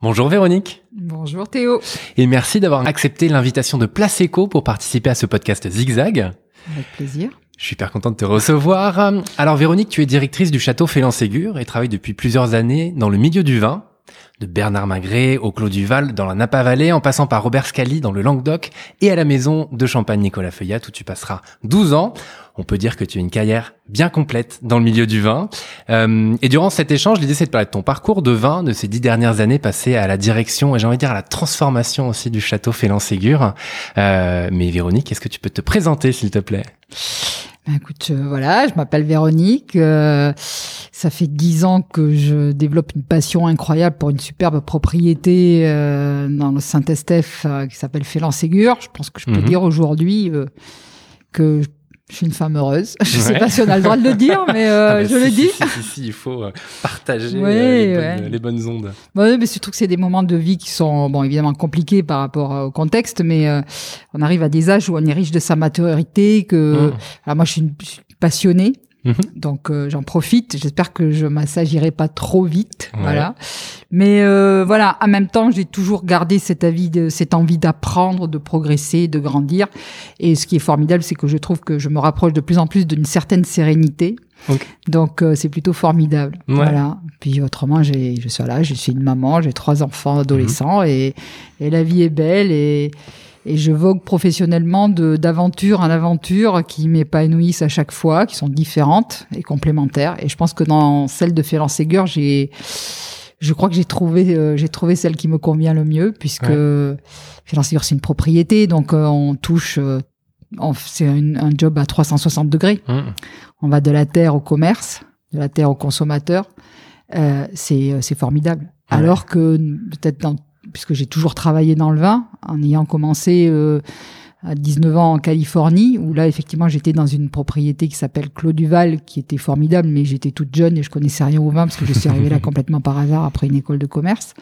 Bonjour Véronique. Bonjour Théo. Et merci d'avoir accepté l'invitation de Place Eco pour participer à ce podcast Zigzag. Avec plaisir. Je suis hyper content de te recevoir. Alors Véronique, tu es directrice du château Félan-Ségur et travailles depuis plusieurs années dans le milieu du vin de Bernard Magret au Clos du Val dans la Napa Vallée, en passant par Robert Scali dans le Languedoc et à la maison de Champagne Nicolas Feuillat où tu passeras 12 ans. On peut dire que tu as une carrière bien complète dans le milieu du vin. Euh, et durant cet échange, l'idée c'est de parler de ton parcours de vin, de ces dix dernières années passées à la direction et j'ai envie de dire à la transformation aussi du château Félan-Ségur. Euh, mais Véronique, est-ce que tu peux te présenter s'il te plaît? Écoute, euh, voilà, je m'appelle Véronique. Euh, ça fait dix ans que je développe une passion incroyable pour une superbe propriété euh, dans le Saint-Estèphe qui s'appelle Félan-Ségur. Je pense que je peux mhm. dire aujourd'hui que je suis une femme heureuse. Je sais pas si on a le droit de le dire, mais euh, ah bah je le dis. Si, si, il faut euh, partager euh, les, bonnes, ondes. Oui, mais surtout que c'est des moments de vie qui sont, bon, évidemment compliqués par rapport au contexte, mais on arrive à des âges où on est riche de sa maturité. Que, mmh. moi, je suis, une, je suis passionnée. Mhm. Donc euh, j'en profite. J'espère que je m'assagirai pas trop vite, voilà. Mais euh, voilà, en même temps, j'ai toujours gardé cette avis de cette envie d'apprendre, de progresser, de grandir. Et ce qui est formidable, c'est que je trouve que je me rapproche de plus en plus d'une certaine sérénité. Donc euh, c'est plutôt formidable. Voilà. Puis autrement, j'ai je suis là, je suis une maman, j'ai trois enfants adolescents mhm. et, et la vie est belle et et je vogue professionnellement de d'aventure en aventure qui m'épanouissent à chaque fois, qui sont différentes et complémentaires. Et je pense que dans celle de Félan Ségur, j'ai je crois que j'ai trouvé euh, j'ai trouvé celle qui me convient le mieux puisque ouais. Félan Ségur c'est une propriété donc euh, on touche euh, c'est un, job à 360 degrés. Mmh. On va de la terre au commerce, de la terre au consommateur. c'est c'est formidable. Alors que peut-être dans puisque j'ai toujours travaillé dans le vin, en ayant commencé euh, à 19 ans en Californie, où là, effectivement, j'étais dans une propriété qui s'appelle Clos Duval, qui était formidable, mais j'étais toute jeune et je connaissais rien au vin, parce que je suis arrivée là complètement par hasard après une école de commerce.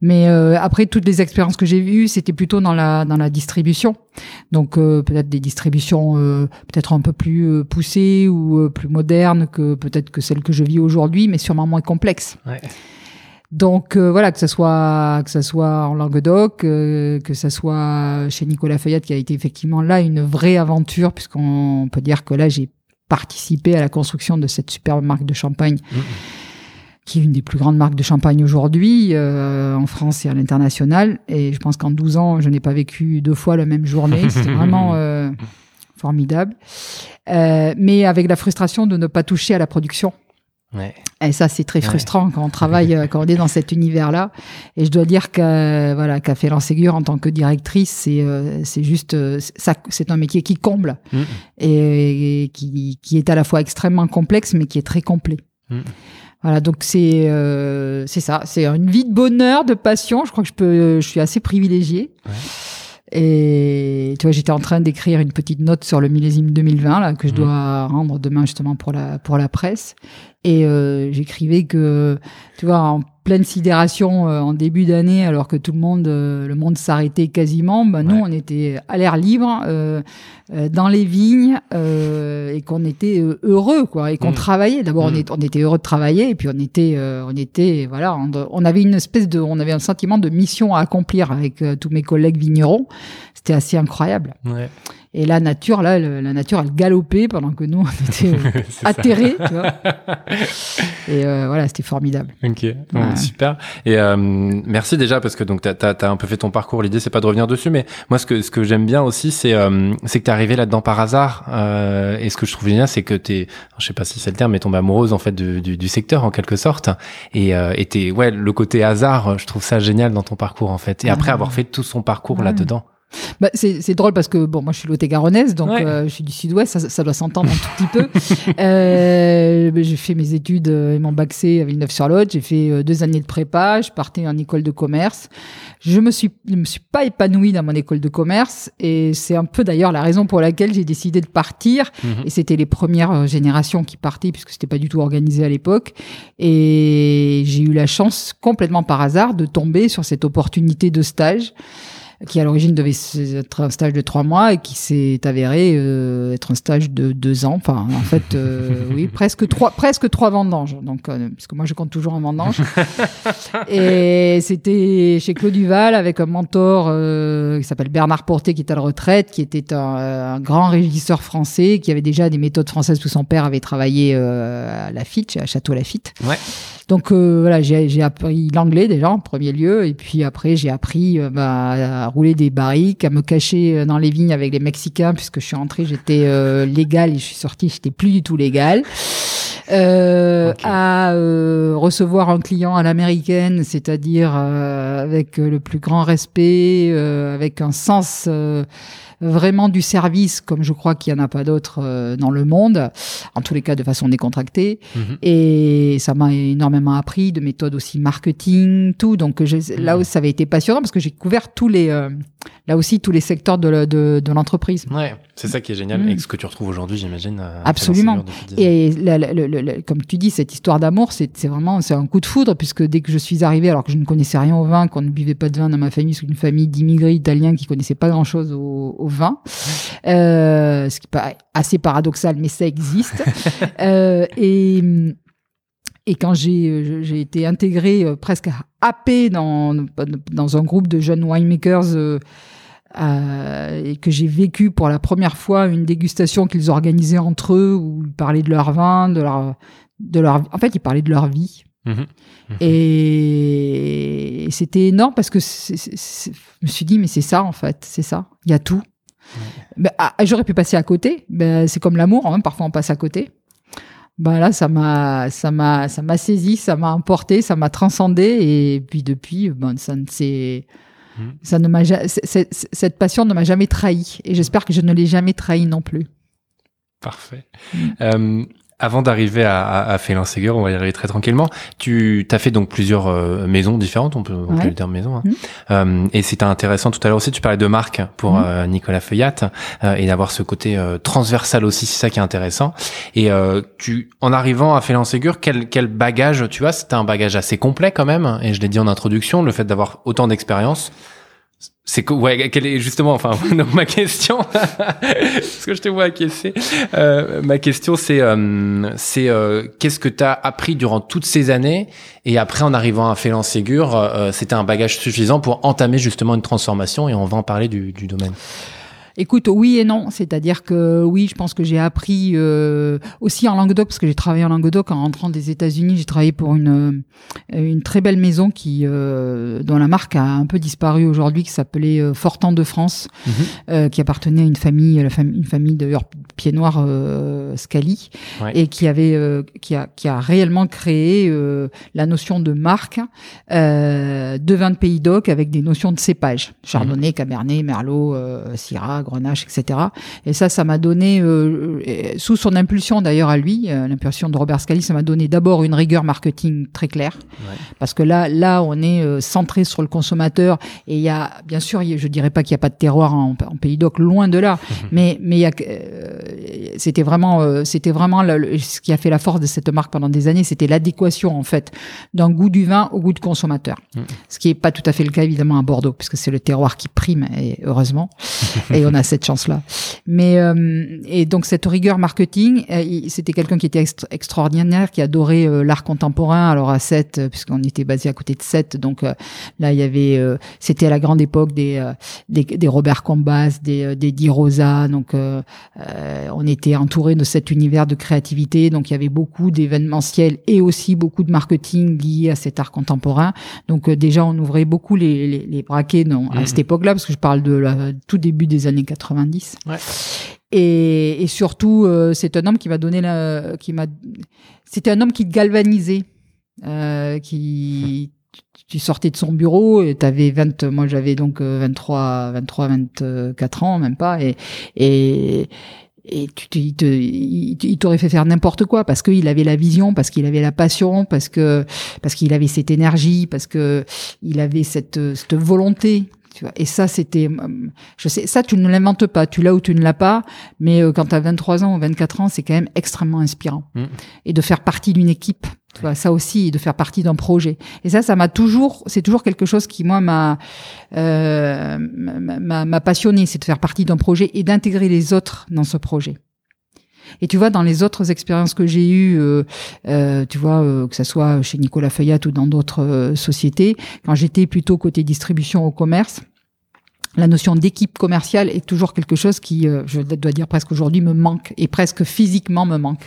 Mais euh, après toutes les expériences que j'ai eues, c'était plutôt dans la dans la distribution. Donc euh, peut-être des distributions peut-être un peu plus poussées ou plus modernes que peut-être que celles que je vis aujourd'hui, mais sûrement moins complexes. Ouais. Donc euh, voilà, que ce soit que ça soit en Languedoc, euh, que ça soit chez Nicolas Feuillade, qui a été effectivement là une vraie aventure, puisqu'on peut dire que là j'ai participé à la construction de cette superbe marque de champagne, mmh. qui est une des plus grandes marques de champagne aujourd'hui euh, en France et à l'international. Et je pense qu'en 12 ans, je n'ai pas vécu deux fois la même journée. C'était vraiment formidable, mais avec la frustration de ne pas toucher à la production. Et ça, c'est très frustrant quand on travaille, euh, quand on est dans cet univers-là. Et je dois dire que voilà, qu'a fait Ségur en tant que directrice, c'est euh, c'est juste euh, ça, c'est un métier qui comble mm. et, qui, qui est à la fois extrêmement complexe, mais qui est très complet. Mm. Voilà, donc c'est c'est ça, c'est une vie de bonheur, de passion. Je crois que je peux, je suis assez privilégiée. Ouais. Et tu vois, j'étais en train d'écrire une petite note sur le millésime 2020 là que je mmh. dois rendre demain justement pour la pour la presse. Et euh, j'écrivais que, tu vois, en pleine sidération euh, en début d'année, alors que tout le monde, euh, le monde s'arrêtait quasiment, ben nous, on était à l'air libre, euh, dans les vignes, et qu'on était heureux, quoi, et qu'on mmh. travaillait. D'abord, on, mmh. on, était heureux de travailler, et puis on était, on était, voilà, on, avait une espèce de, on avait un sentiment de mission à accomplir avec tous mes collègues vignerons. C'était assez incroyable. Ouais. Et la nature, là, la nature, elle galopait pendant que nous, on était euh, atterrés. Tu vois et euh, voilà, c'était formidable. Ok, super. Et euh, merci déjà parce que donc t'as as, un peu fait ton parcours. L'idée, c'est pas de revenir dessus, mais moi, ce que ce que j'aime bien aussi, c'est c'est que t'es arrivé là-dedans par hasard. et ce que je trouve génial, c'est que t'es, je sais pas si c'est le terme, mais tombé amoureuse en fait du, du, secteur en quelque sorte. Et et t'es, ouais, le côté hasard, je trouve ça génial dans ton parcours en fait. Et après avoir fait tout son parcours là-dedans. Bah, c'est drôle parce que bon, moi je suis lot-et-garonnaise, donc euh, je suis du sud-ouest, ça, ça, doit s'entendre un tout petit peu. Euh, j'ai fait mes études euh, et mon bac C à Villeneuve-sur-Lot, j'ai fait euh, deux années de prépa, je partais en école de commerce. Je me suis, je me suis pas épanouie dans mon école de commerce et c'est un peu d'ailleurs la raison pour laquelle j'ai décidé de partir. Mhm. Et c'était les premières générations qui partaient puisque c'était pas du tout organisé à l'époque. Et j'ai eu la chance complètement par hasard de tomber sur cette opportunité de stage. Qui à l'origine devait être un stage de trois mois et qui s'est avéré être un stage de deux ans. Enfin, en fait, oui, presque trois, presque trois vendanges. Donc, puisque moi, je compte toujours en vendange. et c'était chez Claude Duval avec un mentor qui s'appelle Bernard Porté, qui est à la retraite, qui était un, un grand régisseur français, qui avait déjà des méthodes françaises, tout son père avait travaillé à Lafitte, à Château Lafitte. Ouais. Donc euh, voilà, j'ai appris l'anglais déjà en premier lieu, et puis après j'ai appris euh, bah, à rouler des barriques, à me cacher euh, dans les vignes avec les Mexicains, puisque je suis rentrée, j'étais euh, légal et je suis sortie, j'étais plus du tout légal. Euh, okay. à recevoir un client à l'américaine, c'est-à-dire avec le plus grand respect, avec un sens vraiment du service, comme je crois qu'il n'y en a pas d'autres euh, dans le monde, en tous les cas de façon décontractée. Mhm. Et ça m'a énormément appris de méthodes aussi marketing, tout. Donc là où ça avait été passionnant parce que j'ai couvert tous les, euh, là aussi tous les secteurs de, de, de l'entreprise. Ouais, c'est ça qui est génial mm. et ce que tu retrouves aujourd'hui, j'imagine. Absolument. Et comme tu dis, cette histoire d'amour, c'est vraiment c'est un coup de foudre puisque dès que je suis arrivée, alors que je ne connaissais rien au vin, qu'on ne buvait pas de vin dans ma famille, c'est une famille d'immigrés italiens qui connaissaient pas grand chose au, au vin, euh, ce qui paraît assez paradoxal, mais ça existe. euh, et et quand j'ai été intégrée euh, presque happée dans dans un groupe de jeunes winemakers euh, et que j'ai vécu pour la première fois une dégustation qu'ils organisaient entre eux où ils parlaient de leur vin, de leur de leur en fait ils parlaient de leur vie. Mmh mmh et c'était énorme parce que je me suis dit mais c'est ça en fait, c'est ça, il y a tout. Bah, ah, j'aurais pu passer à côté. Ben, c'est comme l'amour, hein, parfois on passe à côté. Ben là, ça m'a, ça m'a, ça m'a saisi, ça m'a emporté, ça m'a transcendé, et puis depuis, ben, ça ne s'est, ça ne m'a, cette passion ne m'a jamais trahi, et j'espère que je ne l'ai jamais trahi non plus. Parfait. Hmm. Euh, avant d'arriver à, à, à on va y arriver très tranquillement. Tu as fait donc plusieurs euh, maisons différentes, on peut, on peut le dire maison. Hein. Mmh. Euh, et c'était intéressant tout à l'heure aussi. Tu parlais de marque pour mmh. euh, Nicolas Feuillat euh, et d'avoir ce côté transversal aussi, c'est ça qui est intéressant. Et tu, en arrivant à Félan Ségur, quel, quel bagage tu as? C'était un bagage assez complet quand même. Et je l'ai dit en introduction, le fait d'avoir autant d'expérience c'est que ouais quelle est justement enfin ma question. Parce que je te vois acquiescer? Euh, ma question c'est euh, c'est euh, qu'est-ce que tu as appris durant toutes ces années? Et après en arrivant à Félan Ségur euh, c'était un bagage suffisant pour entamer justement une transformation et on va en parler du, du domaine Écoute, oui et non. C'est-à-dire que oui, je pense que j'ai appris euh, aussi en Languedoc, parce que j'ai travaillé en Languedoc en rentrant des États-Unis. J'ai travaillé pour une euh, une très belle maison qui euh, dont la marque a un peu disparu aujourd'hui, qui s'appelait euh, Fortan de France, mhm. euh, qui appartenait à une famille, la une famille de pied noir euh, Scali, ouais. et qui avait qui a qui a réellement créé la notion de marque de vin de Pays d'Oc avec des notions de cépage, Chardonnay, mhm. Cabernet, Merlot, Syrah Grenache, etc. Et ça, ça m'a donné, euh, sous son impulsion d'ailleurs à lui, euh, l'impulsion de Robert Scali, ça m'a donné d'abord une rigueur marketing très claire, ouais. parce que là, là, on est euh, centré sur le consommateur et il y a, bien sûr, je dirais pas qu'il n'y a pas de terroir en, en Pays d'Oc, loin de là, mais mais il euh, c'était vraiment, euh, c'était vraiment le, ce qui a fait la force de cette marque pendant des années, c'était l'adéquation en fait d'un goût du vin au goût du consommateur, mmh. ce qui est pas tout à fait le cas évidemment à Bordeaux, puisque c'est le terroir qui prime et heureusement, et on on a cette chance-là. Mais euh, et donc cette rigueur marketing, euh, c'était quelqu'un qui était extra extraordinaire, qui adorait euh, l'art contemporain. Alors à 7, euh, puisqu'on était basé à côté de 7, donc euh, là il y avait, euh, c'était à la grande époque des des, des, Robert Combas, des des Di Rosa. Donc on était entouré de cet univers de créativité. Donc il y avait beaucoup d'événementiels et aussi beaucoup de marketing lié à cet art contemporain. Donc déjà on ouvrait beaucoup les les, les braquets non, à mmh. cette époque-là, parce que je parle de la, tout début des années 90. Ouais. Et, et, surtout, euh, c'est un homme qui m'a donné la, qui m'a, c'était un homme qui te galvanisait, euh, qui, tu sortais de son bureau et t'avais 20, moi j'avais donc 23, 23, 24 ans, même pas, et, et, et tu, il, te, il t'aurait fait faire n'importe quoi parce qu'il avait la vision, parce qu'il avait la passion, parce que parce qu'il avait cette énergie, parce que il avait cette cette volonté tu vois. Et ça, c'était, euh, je sais, ça, tu ne l'inventes pas. Tu l'as ou tu ne l'as pas. Mais euh, quand tu as 23 ans ou 24 ans, c'est quand même extrêmement inspirant. Mmh. Et de faire partie d'une équipe Tu vois, ça aussi, de faire partie d'un projet. Et ça, ça m'a toujours, c'est toujours quelque chose qui moi m'a euh, m'a passionné, c'est de faire partie d'un projet et d'intégrer les autres dans ce projet. Et tu vois, dans les autres expériences que j'ai eues, euh, euh, tu vois, euh, que ce soit chez Nicolas Feuillat ou dans d'autres euh, sociétés, quand j'étais plutôt côté distribution au commerce, la notion d'équipe commerciale est toujours quelque chose qui, euh, je dois dire presque aujourd'hui, me manque et presque physiquement me manque.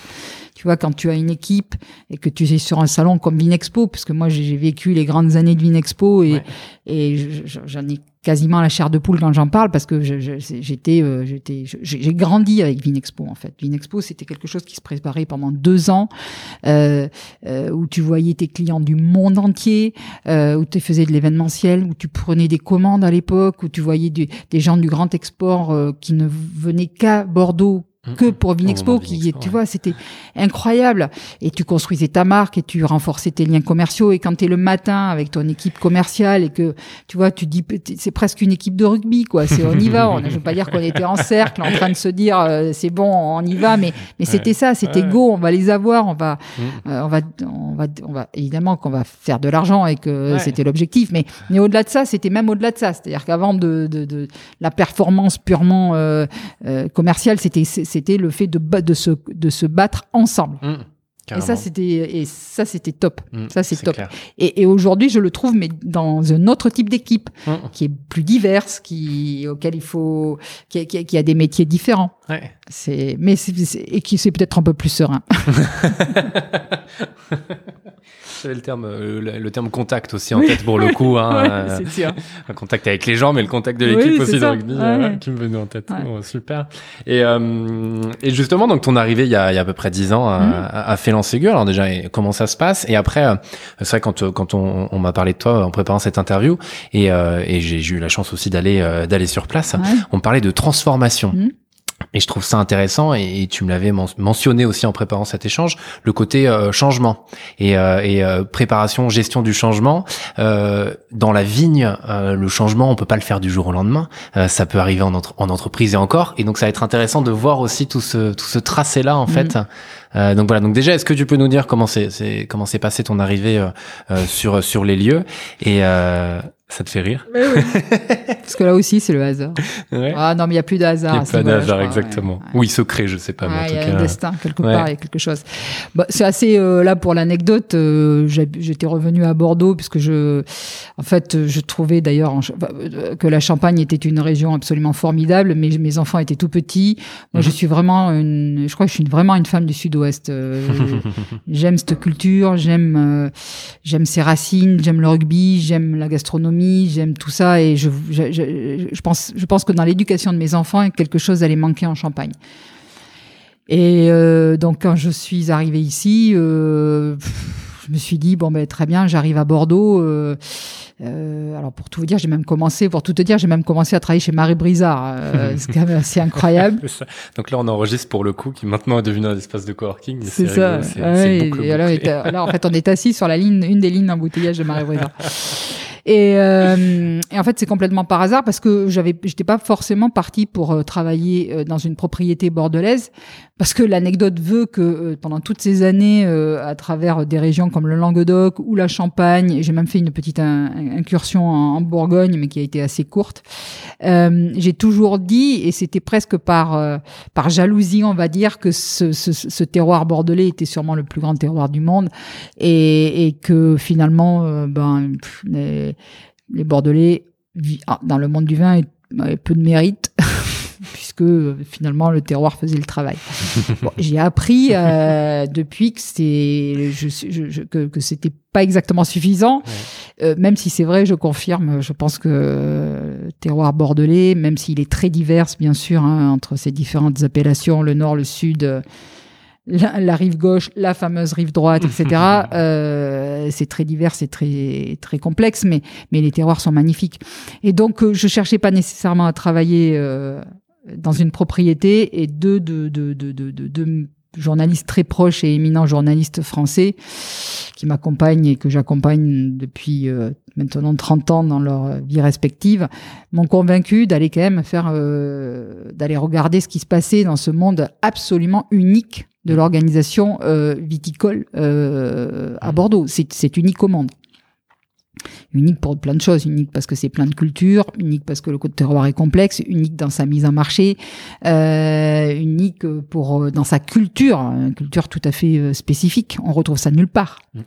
Tu vois, quand tu as une équipe et que tu es sur un salon comme Vinexpo, parce que moi j'ai vécu les grandes années de Vinexpo et, et j'en ai quasiment la chair de poule quand j'en parle parce que j'étais, euh, j'étais, j'ai grandi avec Vinexpo en fait. Vinexpo, c'était quelque chose qui se préparait pendant deux ans, euh, euh, où tu voyais tes clients du monde entier, où tu faisais de l'événementiel, où tu prenais des commandes à l'époque, où tu voyais des gens du grand export qui ne venaient qu'à Bordeaux que pour Vinexpo, qui, tu vois, c'était incroyable. Et tu construisais ta marque et tu renforçais tes liens commerciaux. Et quand tu es le matin avec ton équipe commerciale et que, tu vois, tu dis, c'est presque une équipe de rugby, quoi. C'est on y va. On, je veux pas dire qu'on était en cercle, en train de se dire, euh, c'est bon, on y va. Mais, mais c'était ça, c'était go, on va les avoir, on va, mm. euh, on va, on va, on va, évidemment qu'on va faire de l'argent et que c'était l'objectif. Mais, mais au-delà de ça, c'était même au-delà de ça. C'est-à-dire qu'avant de, de, de, la performance purement euh, euh commerciale, c'était c'était le fait de, de, se, de se battre ensemble. Mmh, et ça c'était et ça c'était top. Mmh, ça c'est top. Et, et aujourd'hui je le trouve mais dans un autre type d'équipe mmh. qui est plus diverse, qui auquel il faut qui, qui, qui a des métiers différents. Ouais. C'est mais c'est, et qui c'est peut-être un peu plus serein. J'avais le terme, euh, le, terme contact aussi en tête pour le coup. Hein, c'est sûr. Un contact avec les gens, mais le contact de l'équipe aussi de rugby qui me venait en tête. Oh, super. Et, euh, et justement, donc ton arrivée il y a, il y a à peu près dix ans à, mm. à Félan-Ségur. Alors déjà, comment ça se passe? Et après, euh, c'est vrai quand quand on, on m'a parlé de toi en préparant cette interview, et, et j'ai eu la chance aussi d'aller d'aller sur place. On parlait de transformation. Mm. Et je trouve ça intéressant, et, tu me l'avais mentionné aussi en préparant cet échange, le côté euh, changement et, euh, et euh, préparation, gestion du changement. dans la vigne, le changement, on peut pas le faire du jour au lendemain. ça peut arriver en, en, entreprise et encore. Et donc ça va être intéressant de voir aussi tout ce, tout ce tracé là en mmh. fait. donc voilà. Donc déjà, est-ce que tu peux nous dire comment c'est comment s'est passé ton arrivée sur sur les lieux et ça te fait rire oui. Parce que là aussi, c'est le hasard. Ah non, mais il n'y a plus de hasard. Il n'y a pas de hasard, exactement. Ou il se crée, je sais pas. il y a un destin, quelque part, il y a quelque chose. Bah, c'est assez, euh, là, pour l'anecdote, euh, j'étais revenu à Bordeaux, puisque je, en fait, je trouvais d'ailleurs euh, que la Champagne était une région absolument formidable, mais mes enfants étaient tout petits. Moi, je mhm. suis vraiment une, je crois que je suis vraiment une femme du Sud-Ouest. j'aime cette culture, j'aime, j'aime ses racines, j'aime le rugby, j'aime la gastronomie j'aime tout ça et je, je, je, je, pense, je pense que dans l'éducation de mes enfants, quelque chose allait manquer en Champagne. Et euh, donc quand je suis arrivée ici, euh, je me suis dit bon ben très bien, j'arrive à Bordeaux. Euh, alors pour tout vous dire, j'ai même commencé, pour tout te dire, j'ai même commencé à travailler chez Marie Brizard. C'est quand même assez incroyable. Donc là, on enregistre pour le coup qui maintenant est devenu un espace de coworking. C'est ça. Ouais, et là, là, en fait, on est assis sur la ligne, une des lignes d'embouteillage de Marie Brizard. Et, euh, et, en fait, c'est complètement par hasard parce que j'avais, j'étais pas forcément partie pour euh, travailler euh, dans une propriété bordelaise, parce que l'anecdote veut que euh, pendant toutes ces années, à travers des régions comme le Languedoc ou la Champagne, j'ai même fait une petite incursion en, Bourgogne, mais qui a été assez courte. j'ai toujours dit, et c'était presque par par jalousie, on va dire, que ce, ce, ce, terroir bordelais était sûrement le plus grand terroir du monde, et, et que finalement, ben les Bordelais, ah, dans le monde du vin, avaient peu de mérite. puisque finalement le terroir faisait le travail. j'ai appris euh, depuis que c'était je, que, que c'était pas exactement suffisant, euh, même si c'est vrai, je confirme. Je pense que euh, terroir bordelais, même s'il est très divers, bien sûr, hein, entre ces différentes appellations, le nord, le sud la, rive gauche, la fameuse rive droite, etc. euh, c'est très divers, c'est très très complexe, mais mais les terroirs sont magnifiques. Et donc euh, je cherchais pas nécessairement à travailler euh, dans une propriété et deux de de de de, de, journaliste très proche et éminent journaliste français qui m'accompagne et que j'accompagne depuis euh, maintenant 30 ans dans leur vie respective, m'ont convaincu d'aller quand même faire, euh, d'aller regarder ce qui se passait dans ce monde absolument unique de l'organisation euh, viticole à Bordeaux. C'est unique au monde unique pour plein de choses, unique parce que c'est plein de cultures, unique parce que le code terroir est complexe, unique dans sa mise en marché, euh, unique pour euh, dans sa culture, une culture tout à fait euh, spécifique. On retrouve ça nulle part. Mm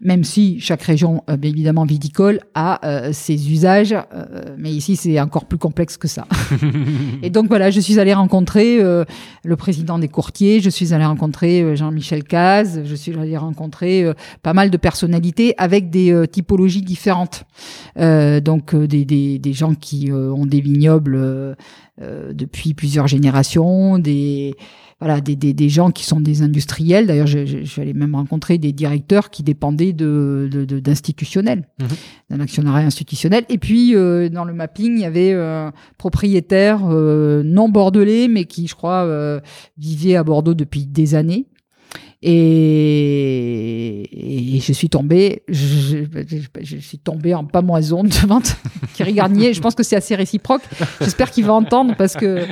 même si chaque région, euh, évidemment viticole, a euh, ses usages, euh, mais ici c'est encore plus complexe que ça. et donc voilà, je suis allée rencontrer le président des courtiers, je suis allée rencontrer Jean-Michel Caz, je suis allée rencontrer pas mal de personnalités avec des typologies différentes. donc des, des, des, gens qui ont des vignobles depuis plusieurs générations, des voilà, des, des, des, gens qui sont des industriels. D'ailleurs, j'allais même rencontrer des directeurs qui dépendaient de, d'institutionnels, de, mhm. d'un actionnariat institutionnel. Et puis, euh, dans le mapping, il y avait un propriétaire euh, non bordelais, mais qui, je crois, euh, vivait à Bordeaux depuis des années. Et, et, je suis tombée, je, je, suis tombée en pamoison devant Thierry Garnier. Je pense que c'est assez réciproque. J'espère qu'il va entendre parce que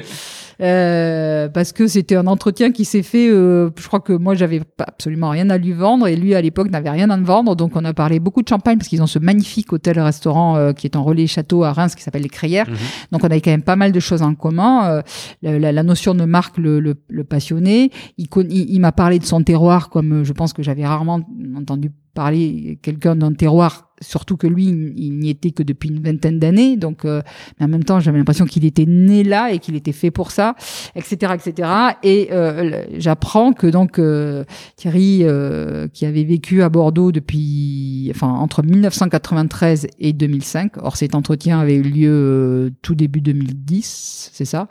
euh, parce que c'était un entretien qui s'est fait. Euh, je crois que moi j'avais absolument rien à lui vendre et lui à l'époque n'avait rien à me vendre. Donc on a parlé beaucoup de champagne parce qu'ils ont ce magnifique hôtel-restaurant euh, qui est en relais château à Reims qui s'appelle les Crayères. Mhm. Donc on avait quand même pas mal de choses en commun. La, la, notion de marque le, le, le passionné. Il, il, il m'a parlé de son terroir comme je pense que j'avais rarement entendu parler quelqu'un d'un terroir surtout que lui, il n'y était que depuis une vingtaine d'années, donc euh, mais en même temps, j'avais l'impression qu'il était né là et qu'il était fait pour ça, etc., etc. Et euh, j'apprends que donc euh, Thierry, qui avait vécu à Bordeaux depuis, enfin entre 1993 et 2005, or cet entretien avait eu lieu tout début 2010, c'est ça.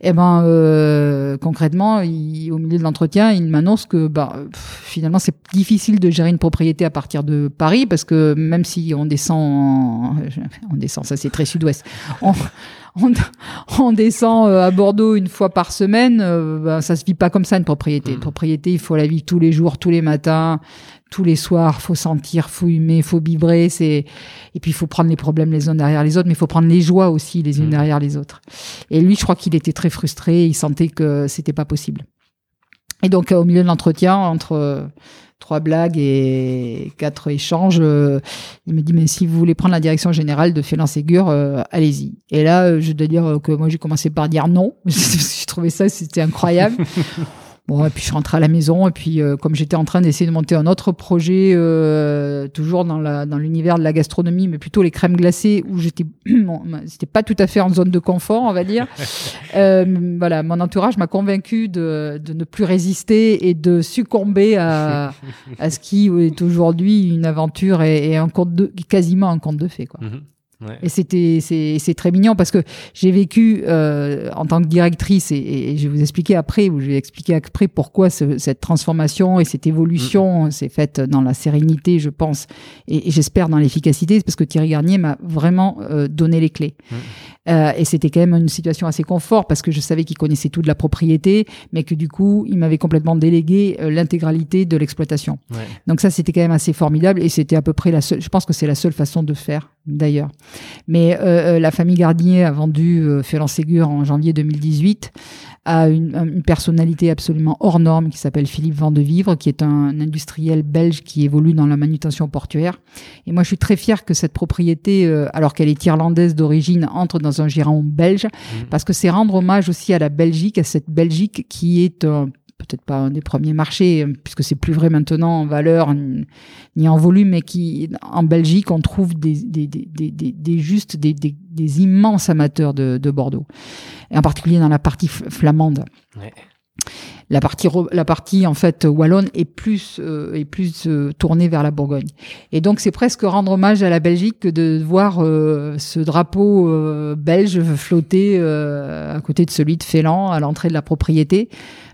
Et eh ben concrètement, au milieu de l'entretien, il m'annonce que bah, finalement c'est difficile de gérer une propriété à partir de Paris parce que même si on descend, on descend, ça c'est très sud-ouest. On, descend euh, à Bordeaux une fois par semaine, ben, ça se vit pas comme ça une propriété. Une mm. propriété, il faut la vivre tous les jours, tous les matins, tous les soirs. Faut sentir, faut humer, faut vibrer. C'est et puis il faut prendre les problèmes les uns derrière les autres, mais il faut prendre les joies aussi les unes mm. derrière les autres. Et lui, je crois qu'il était très frustré. Il sentait que c'était pas possible. Et donc au milieu de l'entretien, entre trois blagues et quatre échanges. Euh, il me dit mais si vous voulez prendre la direction générale de Félin Ségur, euh, allez-y. Et là, euh, je dois dire que moi j'ai commencé par dire non. J'ai trouvé ça c'était incroyable. Bon, et puis je suis rentrée à la maison et puis euh, comme j'étais en train d'essayer de monter un autre projet, euh, toujours dans la dans l'univers de la gastronomie, mais plutôt les crèmes glacées où j'étais bon, c'était pas tout à fait en zone de confort, on va dire. euh, voilà, mon entourage m'a convaincu de, de ne plus résister et de succomber à à ce qui est aujourd'hui une aventure et, et, un conte de quasiment un conte de fées quoi. Mm-hmm. Et c'était c'est très mignon parce que j'ai vécu euh, en tant que directrice et, et, je vais vous expliquer après ou je vais expliquer après pourquoi ce, cette transformation et cette évolution s'est faite dans la sérénité, je pense, et, et j'espère dans l'efficacité, parce que Thierry Garnier m'a vraiment euh, donné les clés. Euh, et c'était quand même une situation assez confort parce que je savais qu'il connaissait tout de la propriété, mais que du coup, il m'avait complètement délégué euh, l'intégralité de l'exploitation. Donc ça, c'était quand même assez formidable et c'était à peu près la seule. Je pense que c'est la seule façon de faire d'ailleurs. Mais euh, la famille Gardier a vendu euh, Ségur en janvier 2018 à une, une, personnalité absolument hors norme qui s'appelle Philippe Vandevivre, qui est un industriel belge qui évolue dans la manutention portuaire. Et moi, je suis très fier que cette propriété, alors qu'elle est irlandaise d'origine, entre dans un giron belge, mmh. parce que c'est rendre hommage aussi à la Belgique, à cette Belgique qui est peut-être pas un des premiers marchés, puisque c'est plus vrai maintenant en valeur ni en volume, mais qui, en Belgique, on trouve des, des, des, des, des justes, des, des, des, immenses amateurs de, de, Bordeaux. Et en particulier dans la partie flamande. Ouais la partie la partie en fait wallonne est plus euh, est plus euh, tournée vers la Bourgogne. Et donc c'est presque rendre hommage à la Belgique que de voir euh, ce drapeau belge flotter à côté de celui de Félan à l'entrée de la propriété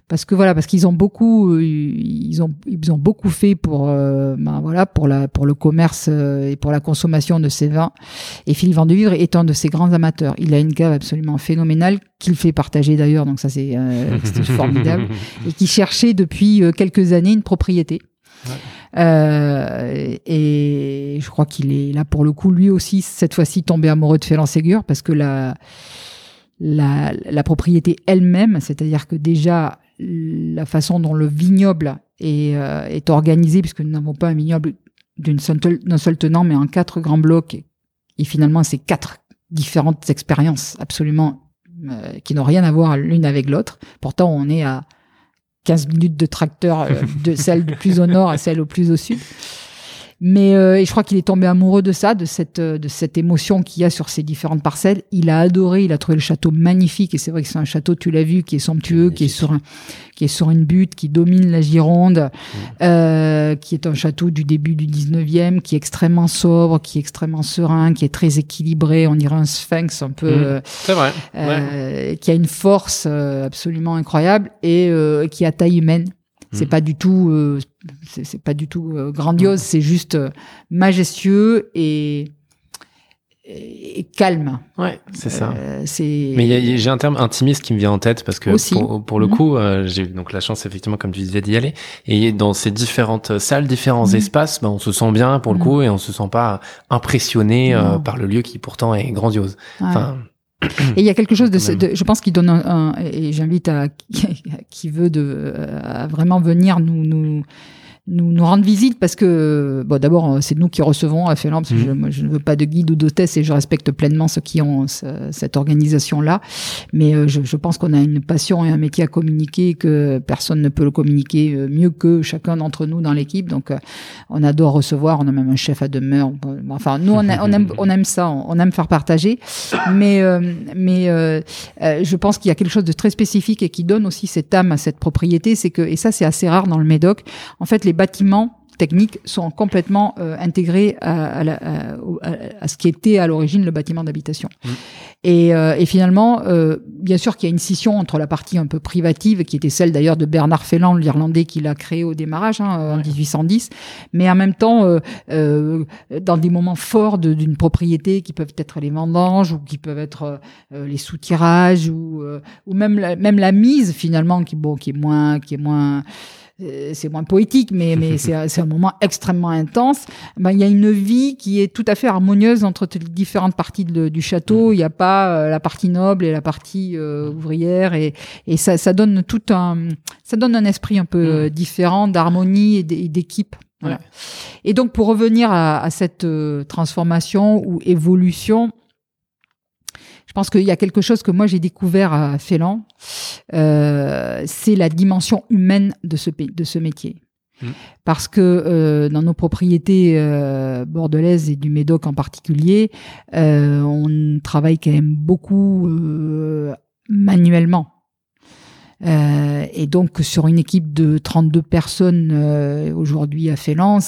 parce que voilà, parce qu'ils ont beaucoup, euh, ils ont, ils ont beaucoup fait pour, euh, ben voilà, pour la, pour le commerce euh, et pour la consommation de ces vins. Et Philippe Vandevivre étant de ces grands amateurs, il a une cave absolument phénoménale qu'il fait partager d'ailleurs, donc ça c'est formidable, et qui cherchait depuis quelques années une propriété. Euh, et je crois qu'il est là pour le coup, lui aussi, cette fois-ci tombé amoureux de Félan Ségur parce que la, la, la propriété elle-même, c'est-à-dire que déjà la façon dont le vignoble est, euh, est organisé, puisque nous n'avons pas un vignoble d'un seul, tenant, mais en quatre grands blocs, et, finalement c'est quatre différentes expériences absolument euh, qui n'ont rien à voir l'une avec l'autre. Pourtant, on est à 15 minutes de tracteur euh, de celle du plus au nord à celle au plus au sud. Mais euh, et je crois qu'il est tombé amoureux de ça, de cette euh, de cette émotion qu'il y a sur ces différentes parcelles. Il a adoré, il a trouvé le château magnifique et c'est vrai que c'est un château, tu l'as vu, qui est somptueux, qui est sur un, qui est sur une butte, qui domine la Gironde, mmh. euh, qui est un château du début du 19e, qui est extrêmement sobre, qui est extrêmement serein, qui est très équilibré. On dirait un sphinx un peu. Mmh. c'est vrai. Euh, Qui a une force absolument incroyable et qui a taille humaine. C'est mm. pas du tout, euh, c'est pas du tout euh, grandiose. C'est juste euh, majestueux et, et, calme. Ouais, c'est ça. c'est. Mais j'ai un terme intimiste qui me vient en tête parce que pour, pour, le mm. coup, j'ai eu donc la chance effectivement, comme tu disais, d'y aller. Et dans ces différentes salles, différents mm. espaces, ben, on se sent bien pour le coup et on se sent pas impressionné par le lieu qui pourtant est grandiose. Enfin, et il y a quelque chose de, je pense qu'il donne un, et j'invite à qui veut de à vraiment venir nous nous nous, nous rendre visite parce que bon d'abord euh, c'est nous qui recevons à Félan parce que je, mhm. je, ne veux pas de guide ou d'hôtesse et je respecte pleinement ceux qui ont cette organisation là mais euh, je, je, pense qu'on a une passion et un métier à communiquer que personne ne peut le communiquer euh, mieux que chacun d'entre nous dans l'équipe. Donc on adore recevoir. On a même un chef à demeure. Enfin nous on, on aime on aime ça. On, aime faire partager. Mais mais je pense qu'il y a quelque chose de très spécifique et qui donne aussi cette âme à cette propriété. C'est que et ça c'est assez rare dans le Médoc. En fait les bâtiments techniques sont complètement euh, intégrés à, à, ce qui était à l'origine le bâtiment d'habitation. Mmh. Et, euh, et, finalement, euh, bien sûr qu'il y a une scission entre la partie un peu privative, qui était celle d'ailleurs de Bernard Felland, l'Irlandais qui l'a créé au démarrage hein, en 1810, mais en même temps, dans des moments forts d'une propriété qui peuvent être les vendanges ou qui peuvent être les soutirages ou, ou même la, même la mise finalement qui bon qui est moins qui est moins c'est moins poétique, mais, mais c'est un moment extrêmement intense. Ben, il y a une vie qui est tout à fait harmonieuse entre les différentes parties du château. Mm. Il n'y a pas euh, la partie noble et la partie euh, ouvrière, et, et ça, ça, donne tout un, ça donne un esprit un peu mm. différent d'harmonie et d'équipe. Voilà. Et donc, pour revenir à, à cette transformation ou évolution, pense qu'il y a quelque chose que moi j'ai découvert à Félan, euh, c'est la dimension humaine de ce, de ce métier. Mmh. Parce que euh, dans nos propriétés euh, bordelaises et du Médoc en particulier, euh, on travaille quand même beaucoup euh, manuellement. Euh, et donc sur une équipe de 32 personnes aujourd'hui à Félan,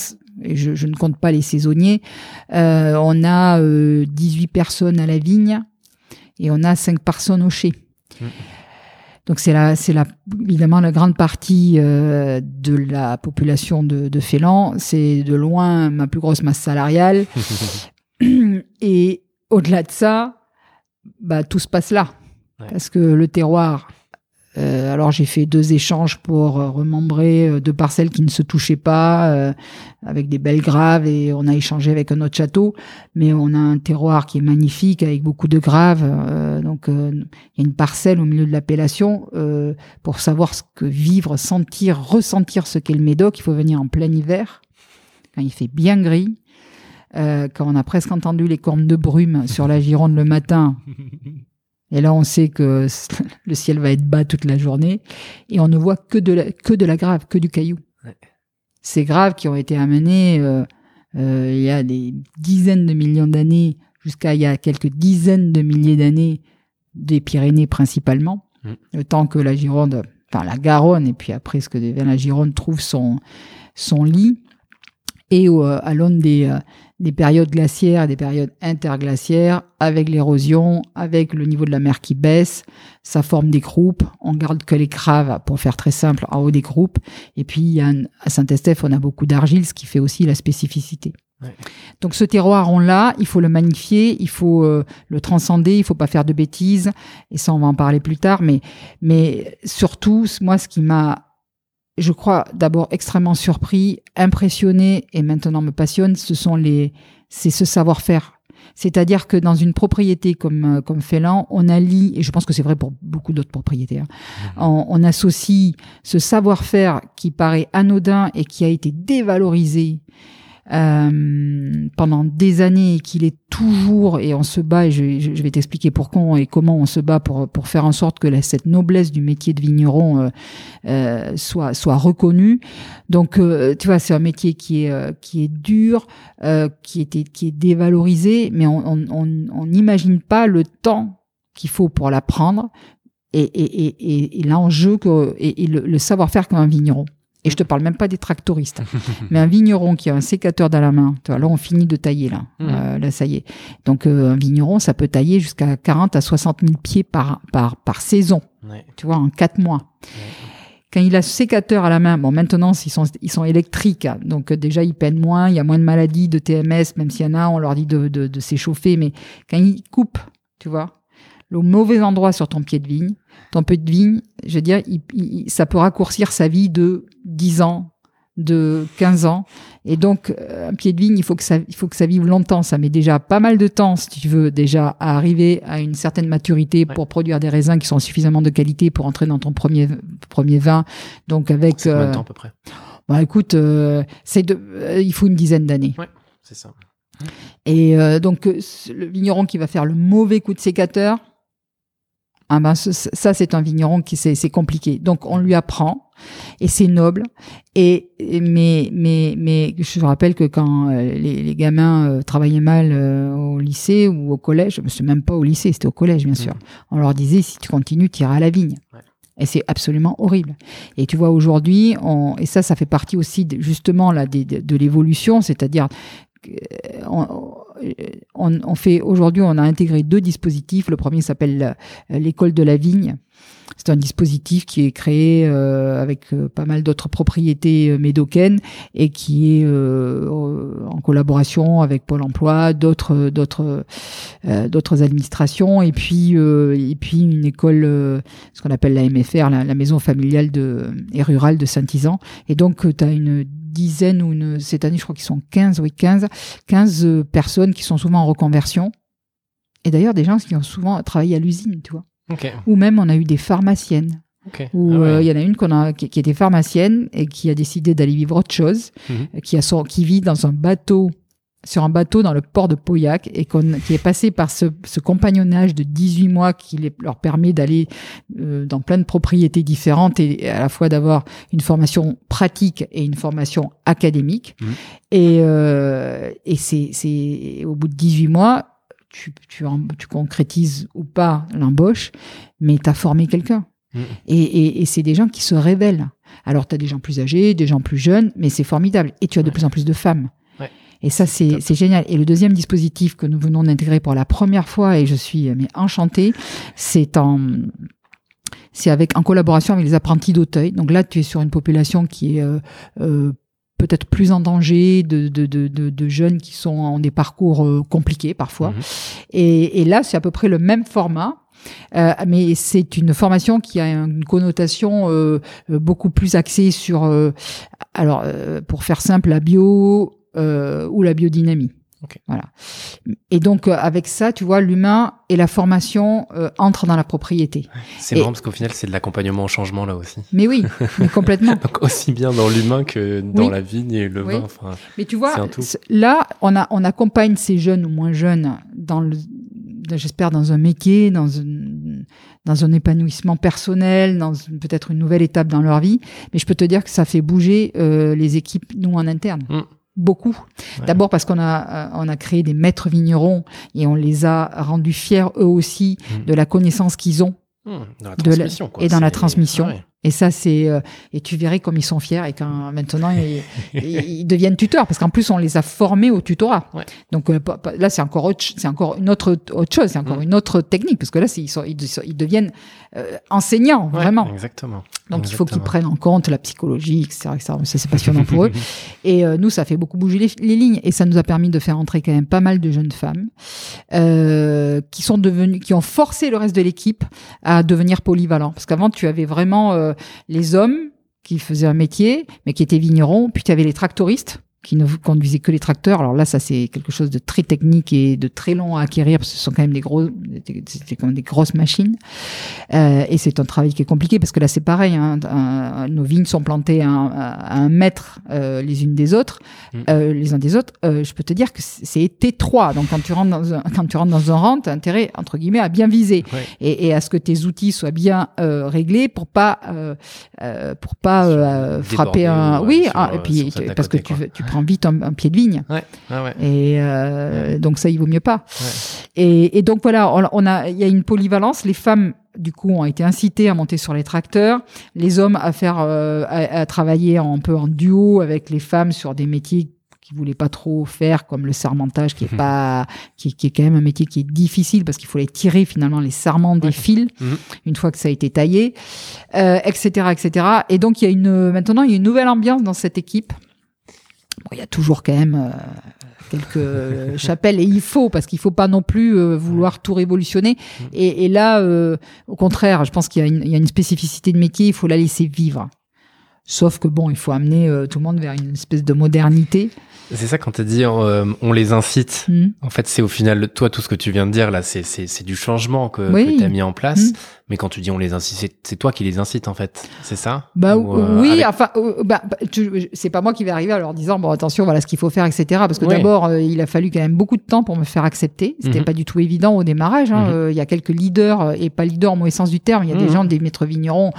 et je, je, ne compte pas les saisonniers, on a 18 personnes à la vigne, et on a cinq personnes au chai. Mmh. Donc c'est la, c'est la, évidemment la grande partie euh, de la population de, de Félan. C'est de loin ma plus grosse masse salariale. et au-delà de ça, bah, tout se passe là. Parce que le terroir, euh, alors j'ai fait deux échanges pour euh, remembrer euh, deux parcelles qui ne se touchaient pas, avec des belles graves, et on a échangé avec un autre château. Mais on a un terroir qui est magnifique avec beaucoup de graves. donc il y a une parcelle au milieu de l'appellation pour savoir ce que vivre, sentir, ressentir ce qu'est le Médoc. Il faut venir en plein hiver quand il fait bien gris. quand on a presque entendu les cornes de brume sur la Gironde le matin, Et là, on sait que le ciel va être bas toute la journée et on ne voit que de la, que de la grave, que du caillou. Ces graves qui ont été amenés euh, euh, il y a des dizaines de millions d'années jusqu'à il y a quelques dizaines de milliers d'années des Pyrénées principalement, mm. le temps que la Gironde, enfin la Garonne et puis après ce que devient la Gironde trouve son son lit. Et à l'aune des, des périodes glaciaires et des périodes interglaciaires, avec l'érosion, avec le niveau de la mer qui baisse, ça forme des croupes. On garde que les craves, pour faire très simple, en haut des croupes. Et puis, à Saint-Estèphe, on a beaucoup d'argile, ce qui fait aussi la spécificité. Donc ce terroir, on l'a, il faut le magnifier, il faut euh, le transcender, il faut pas faire de bêtises. Et ça, on va en parler plus tard. Mais, mais surtout, moi, ce qui m'a, je crois, d'abord extrêmement surpris, impressionné et maintenant me passionne, ce sont les, c'est ce savoir-faire. C'est-à-dire que dans une propriété comme euh, comme Félan, on allie, et je pense que c'est vrai pour beaucoup d'autres propriétés, hein, mmh. on, on, associe ce savoir-faire qui paraît anodin et qui a été dévalorisé euh, pendant des années et qu'il est toujours, et on se bat, et je, vais t'expliquer pourquoi et comment on se bat pour, pour faire en sorte que cette noblesse du métier de vigneron euh, euh, soit, soit reconnue. Donc, euh, tu vois, c'est un métier qui est, qui est dur, qui, était, qui est dévalorisé, mais on n'imagine on, on pas le temps qu'il faut pour l'apprendre et, et, et, et l'enjeu que, et, le, le savoir-faire qu'un vigneron. Et je te parle même pas des tractoristes. mais un vigneron qui a un sécateur dans la main, tu vois, là on finit de tailler là, mmh. euh, là ça y est. Donc euh, un vigneron, ça peut tailler jusqu'à 40 à 60 000 pieds par par par saison. Tu vois, en quatre mois. Quand il a ce sécateur à la main, bon maintenant ils sont ils sont électriques, hein. donc euh, déjà ils peinent moins, il y a moins de maladies de TMS, même s'il y en a, on leur dit de, de, de s'échauffer, mais quand il coupe, tu vois, le mauvais endroit sur ton pied de vigne. Ton pied de vigne, je veux dire, ça peut raccourcir sa vie de 10 ans, de 15 ans. Et donc, euh, un pied de vigne, il faut que ça, il faut que ça vive longtemps. Ça met déjà pas mal de temps, si tu veux, déjà à arriver à une certaine maturité pour produire des raisins qui sont suffisamment de qualité pour entrer dans ton premier, premier vin. Donc, avec. Combien de euh, temps à peu près? Bah, écoute, euh, c'est de, il faut une dizaine d'années. Ouais, c'est ça. Et donc, le vigneron qui va faire le mauvais coup de sécateur, ah ben, ça, c'est un vigneron qui c'est compliqué. Donc on lui apprend et c'est noble. Et mais mais mais je rappelle que quand euh, les, les, gamins euh, travaillaient mal euh, au lycée ou au collège, c'est même pas au lycée, c'était au collège bien sûr. Mmh. On leur disait si tu continues, tu iras à la vigne. Et c'est absolument horrible. Et tu vois aujourd'hui, et ça, ça fait partie aussi justement là de, de l'évolution, c'est-à-dire on, on, fait aujourd'hui, on a intégré deux dispositifs. Le premier s'appelle euh, l'école de la vigne. C'est un dispositif qui est créé euh, avec euh, pas mal d'autres propriétés médocaines et qui est en collaboration avec Pôle Emploi, d'autres administrations et puis une école ce qu'on appelle la MFR, la, maison familiale et rurale de Saint-Isan. Et donc tu as une dizaine ou une, cette année, je crois qu'ils sont 15, oui, 15, 15 euh, personnes qui sont souvent en reconversion. Et d'ailleurs, des gens qui ont souvent travaillé à l'usine, tu vois. Ou même, on a eu des pharmaciennes. Ou ah euh, il y en a une qu'on a, qui, était pharmacienne et qui a décidé d'aller vivre autre chose, mhm. qui, a son, qui vit dans un bateau sur un bateau dans le port de Pauillac et qui est passé par ce, compagnonnage de 18 mois qui leur permet d'aller euh, dans plein de propriétés différentes et à la fois d'avoir une formation pratique et une formation académique. Mmh. Et, euh, et c'est au bout de 18 mois, tu, tu, tu concrétises ou pas l'embauche, mais tu as formé quelqu'un. Mmh. Et, et, et c'est des gens qui se révèlent. Alors, tu as des gens plus âgés, des gens plus jeunes, mais c'est formidable. Et tu as de plus en plus de femmes. Et ça, c'est génial. Et le deuxième dispositif que nous venons d'intégrer pour la première fois, et je suis mais enchantée, c'est en c'est avec en collaboration avec les apprentis d'Auteuil. Donc là, tu es sur une population qui est euh, euh, peut-être plus en danger, de, de, de, de, jeunes qui sont en des parcours euh, compliqués parfois. Mhm. Et, et, là, c'est à peu près le même format. Euh, mais c'est une formation qui a une connotation euh, beaucoup plus axée sur, alors pour faire simple, la bio, euh, ou la biodynamie. Voilà. Et donc euh, avec ça, tu vois, l'humain et la formation euh, entrent dans la propriété. C'est marrant parce qu'au final, c'est de l'accompagnement au changement là aussi. Mais oui, mais complètement. donc aussi bien dans l'humain que dans la vigne et le vin. Enfin, mais tu vois, là, on a on accompagne ces jeunes ou moins jeunes dans le, j'espère dans un métier, dans un dans un épanouissement personnel, dans peut-être une nouvelle étape dans leur vie. Mais je peux te dire que ça fait bouger euh, les équipes nous en interne. Mm beaucoup. D'abord parce qu'on a euh, on a créé des maîtres vignerons et on les a rendus fiers eux aussi mmh. de la connaissance qu'ils ont mmh, dans la transmission, et dans la transmission. Et ça, c'est euh, et tu verrais comme ils sont fiers et quand maintenant ils, ils deviennent tuteurs parce qu'en plus on les a formés au tutorat. Ouais. Donc euh, là, c'est encore c'est encore une autre autre chose, c'est encore Mm. une autre technique parce que là, ils sont ils, deviennent enseignants vraiment. Exactement. Donc il faut qu'ils prennent en compte la psychologie, etc. etc. Ça, c'est passionnant pour eux. Et euh, nous, ça fait beaucoup bouger les, les lignes et ça nous a permis de faire entrer quand même pas mal de jeunes femmes euh, qui sont devenues, qui ont forcé le reste de l'équipe à devenir polyvalents. Parce qu'avant, tu avais vraiment euh, les hommes qui faisaient un métier, mais qui étaient vignerons, puis tu avais les tractoristes qui ne conduisaient que les tracteurs. Alors là, ça c'est quelque chose de très technique et de très long à acquérir parce que ce sont quand même des gros, c'était quand même des grosses machines. Euh, et c'est un travail qui est compliqué parce que là c'est pareil. Hein, un- nos vignes sont plantées à, un- à un mètre euh, les unes des autres, Mm. euh, les uns des autres. Euh, je peux te dire que c'est étroit. Donc quand tu rentres dans un, quand tu rentres dans un rang, t'as intérêt entre guillemets à bien viser Ouais. et, et à ce que tes outils soient bien euh, réglés pour pas euh, euh, pour pas euh, frapper un ou, euh, oui ah, euh, et puis parce que tu, quoi. Tu prends vite un, un pied de vigne Ouais. Ah ouais. et euh, donc ça il vaut mieux pas Ouais. et, et donc voilà on, on a il y a une polyvalence les femmes du coup ont été incitées à monter sur les tracteurs les hommes à faire euh, à, à travailler un peu en duo avec les femmes sur des métiers qu'ils voulaient pas trop faire comme le sarmentage qui est pas qui, qui est quand même un métier qui est difficile parce qu'il faut les tirer finalement les sarments des Ouais. fils Mhm. une fois que ça a été taillé euh, etc etc et donc il y a une maintenant il y a une nouvelle ambiance dans cette équipe Bon, il y a toujours quand même euh, quelques chapelles et il faut parce qu'il faut pas non plus euh, vouloir tout révolutionner. Mm. et, et là euh, au contraire je pense qu'il y, a une- il y a une spécificité de métier il faut la laisser vivre sauf que bon il faut amener euh, tout le monde vers une espèce de modernité C'est ça quand tu dit euh, on les incite. Mhm. En fait, c'est au final, toi, tout ce que tu viens de dire là, c'est du changement que, Oui. tu as mis en place. Mm. Mais quand tu dis on les incite, c'est- toi qui les incite en fait. C'est ça Bah Ou, euh, oui, avec- enfin, bah, bah, c'est pas moi qui vais arriver en leur disant bon attention, voilà ce qu'il faut faire, etc. Parce que Oui. d'abord, il a fallu quand même beaucoup de temps pour me faire accepter. C'était Mhm. pas du tout évident au démarrage. hein. Mhm. Il y a quelques leaders et pas leaders au mauvais sens du terme. Il y a des Mhm. gens, des maîtres vignerons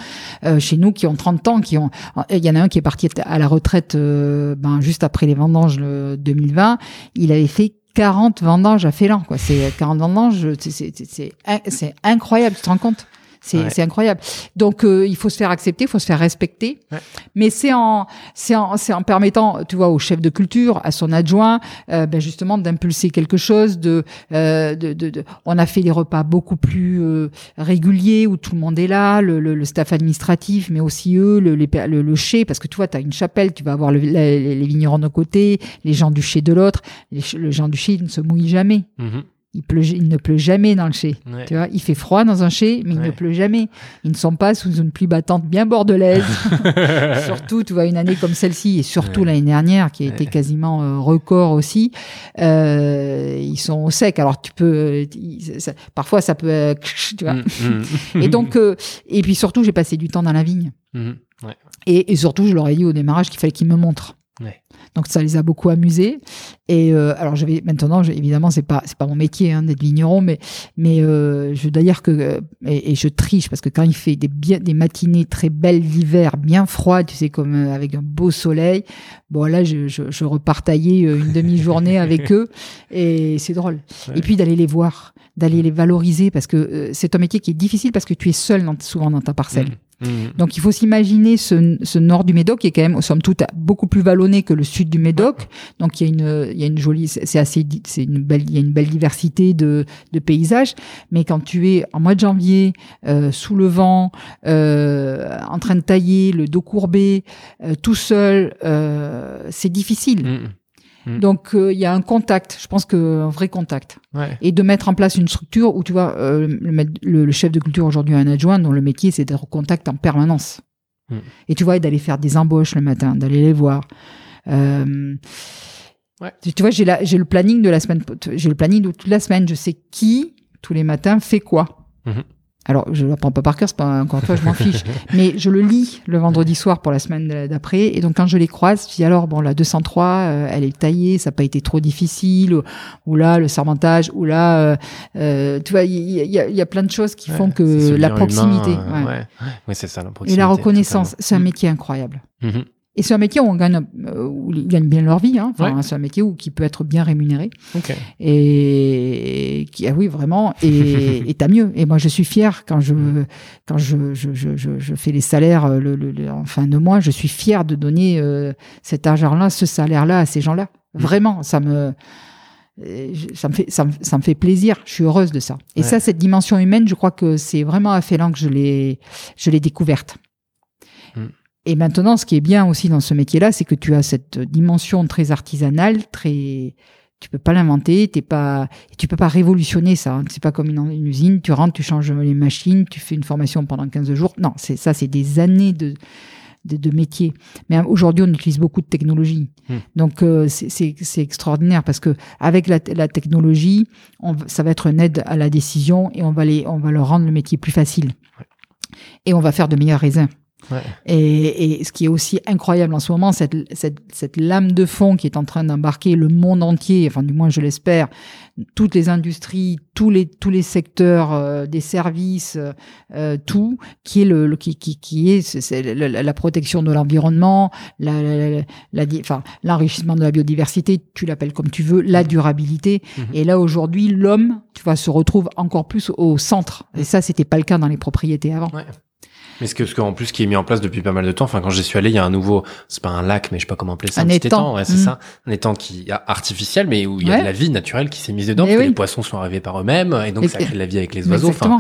chez nous qui ont 30 ans, qui ont. Il y en a un qui est parti à la retraite euh, ben, juste après les vendanges le 2020. Il avait fait 40 vendanges à Félan, quoi. C'est 40 vendanges, c'est- c'est c'est- c'est- c'est incroyable, tu te rends compte? C'est Ouais. incroyable. Donc euh, il faut se faire accepter, il faut se faire respecter. Ouais. Mais c'est en c'est en c'est en permettant, tu vois, au chef de culture, à son adjoint, euh, ben justement d'impulser quelque chose. De, euh, de, de, de- on a fait des repas beaucoup plus euh, réguliers où tout le monde est là, le, le, le staff administratif, mais aussi eux, le les le, le chai, parce que tu vois, tu as une chapelle, tu vas avoir le, les, les vignerons d'un côté, les gens du chai de l'autre. Les, gens du chai ne se mouillent jamais. Mhm. Il, pleut, il ne pleut jamais dans le chai. Ouais. Tu vois, il fait froid dans un chai, mais il ne pleut jamais. Ils ne sont pas sous une pluie battante bien bordelaise. surtout, tu vois, une année comme celle-ci, et surtout Ouais. l'année dernière, qui a été quasiment euh, record aussi, euh, ils sont au sec. Alors, tu peux, euh, ça- parfois, ça peut, tu vois. Mm, mm. Et donc, et puis surtout, j'ai passé du temps dans la vigne. Ouais. Et, et surtout, je leur ai dit au démarrage qu'il fallait qu'ils me montrent. Donc ça les a beaucoup amusés. Et euh, alors je vais maintenant, je- évidemment, c'est pas c'est pas mon métier hein, d'être vigneron, mais mais euh, je dois dire que euh, et, et je triche parce que quand il fait des bien des matinées très belles d'hiver, bien froides, tu sais comme euh, avec un beau soleil, bon là je je, je repars tailler euh, une demi-journée avec eux et c'est drôle. Ouais. Et puis d'aller les voir, d'aller les valoriser parce que euh, c'est un métier qui est difficile parce que tu es seul dans- souvent dans ta parcelle. Mm. Mm. Donc il faut s'imaginer ce, ce nord du Médoc qui est quand même, somme toute, beaucoup plus vallonné que le sud du Médoc. Donc il y a une, il y a une jolie, c'est assez, c'est une belle, il y a une belle diversité de, de paysages. Mais quand tu es en mois de janvier, euh, sous le vent, euh, en train de tailler, le dos courbé, euh, tout seul, euh, c'est difficile. Mm. Mm. Donc euh, il y a un contact, je pense que un vrai contact Ouais. et de mettre en place une structure où tu vois euh, le, maître- le- le chef de culture aujourd'hui a un adjoint dont le métier c'est d'être au contact en permanence Mm. et tu vois et d'aller faire des embauches le matin d'aller les voir euh, Ouais. tu tu vois j'ai le planning de la semaine j'ai le planning de toute la semaine je sais qui tous les matins fait quoi Mhm. Alors je l'apprends pas par cœur c'est pas encore une fois je m'en fiche mais je le lis le vendredi soir pour la semaine d'après et donc quand je les croise je dis alors bon la 203 euh, elle est taillée ça n'a pas été trop difficile ou, ou là le sermentage ou là euh, euh, tu vois il y, y a, il y a plein de choses qui Ouais, font que la proximité humain, euh, ouais. ouais. Ouais, c'est ça, la et proximité. la reconnaissance c'est un totalement. métier incroyable Mhm. Et c'est un métier où on gagne, euh, où ils gagnent bien leur vie. Hein. Enfin, C'est un métier où qui peut être bien rémunéré. Et qui, ah oui, vraiment. Et et t'as mieux. Et moi, je suis fier quand je quand je je, je, je, fais les salaires euh, le, le, le- en fin de mois. Je suis fier de donner euh, cet argent-là, ce salaire-là à ces gens-là. Mm. Vraiment, ça me ça me fait ça me, ça me fait plaisir. Je suis heureuse de ça. Et Ouais. ça, cette dimension humaine, je crois que c'est vraiment à Félan que je l'ai je l'ai découverte. Mm. Et maintenant, ce qui est bien aussi dans ce métier-là, c'est que tu as cette dimension très artisanale, très, tu peux pas l'inventer, t'es pas, tu peux pas révolutionner ça. hein. C'est pas comme une, une usine, tu rentres, tu changes les machines, tu fais une formation pendant 15 jours. Non, c'est ça, c'est des années de, de, de métier. Mais euh, aujourd'hui, on utilise beaucoup de technologie. Hmm. Donc, euh, c'est- extraordinaire parce que avec la, la technologie, on, ça va être une aide à la décision et on va les, on va leur rendre le métier plus facile. Et on va faire de meilleurs raisins. Ouais. Et, et ce qui est aussi incroyable en ce moment, cette, cette, cette lame de fond qui est en train d'embarquer le monde entier, enfin du moins je l'espère, toutes les industries, tous les tous les secteurs euh, des services, euh, tout, qui est le, le- qui, qui, qui est c'est- la, la- protection de l'environnement, la, la, la- enfin l'enrichissement de la biodiversité, tu l'appelles comme tu veux, la durabilité. Mhm. Et là aujourd'hui, l'homme, tu vois, se retrouve encore plus au centre. Et ça, c'était pas le cas dans les propriétés avant. Ouais. Mais ce que, ce qu'en plus qui est mis en place depuis pas mal de temps, enfin quand j'y suis allé, il y a un nouveau, c'est pas un lac, mais je sais pas comment appeler ça, Un petit étang. ouais, c'est Mm. ça, un étang qui est artificiel, mais où il y a Ouais. de la vie naturelle qui s'est mise dedans, Mais parce que les poissons sont arrivés par eux-mêmes, et donc Et- ça crée de la vie avec les oiseaux. Enfin,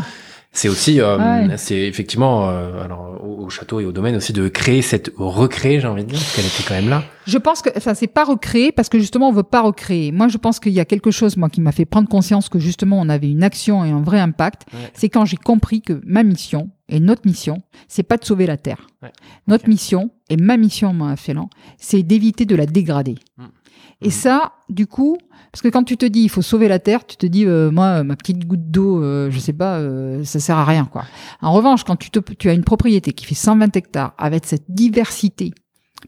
c'est aussi, euh, Ouais. c'est effectivement, euh, alors au, au château et au domaine aussi de créer cette, recréer, j'ai envie de dire, parce qu'elle était quand même là. Je pense que, enfin, c'est pas recréer parce que justement, on veut pas recréer. Moi, je pense qu'il y a quelque chose, moi, qui m'a fait prendre conscience que justement, on avait une action et un vrai impact. Ouais. C'est quand j'ai compris que ma mission et notre mission, c'est pas de sauver la Terre. Ouais. Notre mission et ma mission, moi, à Félan, c'est d'éviter de la dégrader. Mm. Et ça, du coup, parce que quand tu te dis il faut sauver la Terre, tu te dis euh, moi euh, ma petite goutte d'eau, euh, je sais pas, euh, ça sert à rien quoi. En revanche, quand tu, te, tu as une propriété qui fait 120 hectares avec cette diversité,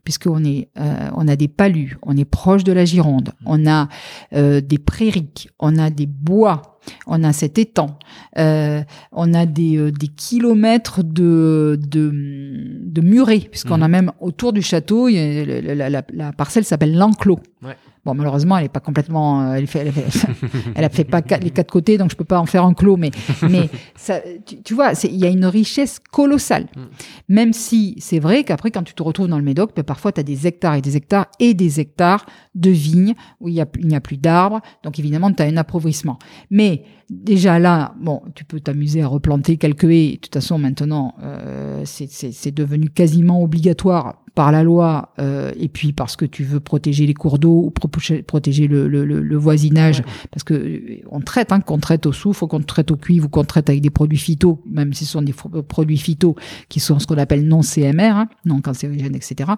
puisqu'on est, euh, on a des palus, on est proche de la Gironde, on a des prairies, on a des bois, on a cet étang, euh, on a des, euh, des kilomètres de, de, de murets, puisqu'on Mhm. a même autour du château, y a- la, la- la- la parcelle s'appelle l'enclos. Ouais. Bon, malheureusement, elle est pas complètement, euh, elle fait, elle fait, elle a fait pas quatre- les quatre côtés, donc je peux pas en faire un clos, mais, mais ça, tu, tu vois, c'est- il y a une richesse colossale. Mm. Même si c'est vrai qu'après, quand tu te retrouves dans le Médoc, ben, parfois tu as des hectares et des hectares et des hectares de vignes où il y a, il n'y a plus d'arbres, donc évidemment tu as un appauvrissement. Mais déjà là, bon, tu peux t'amuser à replanter quelques haies. De toute façon, maintenant, euh, c'est- c'est c'est devenu quasiment obligatoire par la loi euh, et puis parce que tu veux protéger les cours d'eau ou protéger, protéger le, le, le- voisinage Ouais. parce que euh, on traite hein, qu'on traite au soufre qu'on traite au cuivre ou qu'on traite avec des produits phyto même si ce sont des produits phyto qui sont ce qu'on appelle non CMR hein, non cancérigènes etc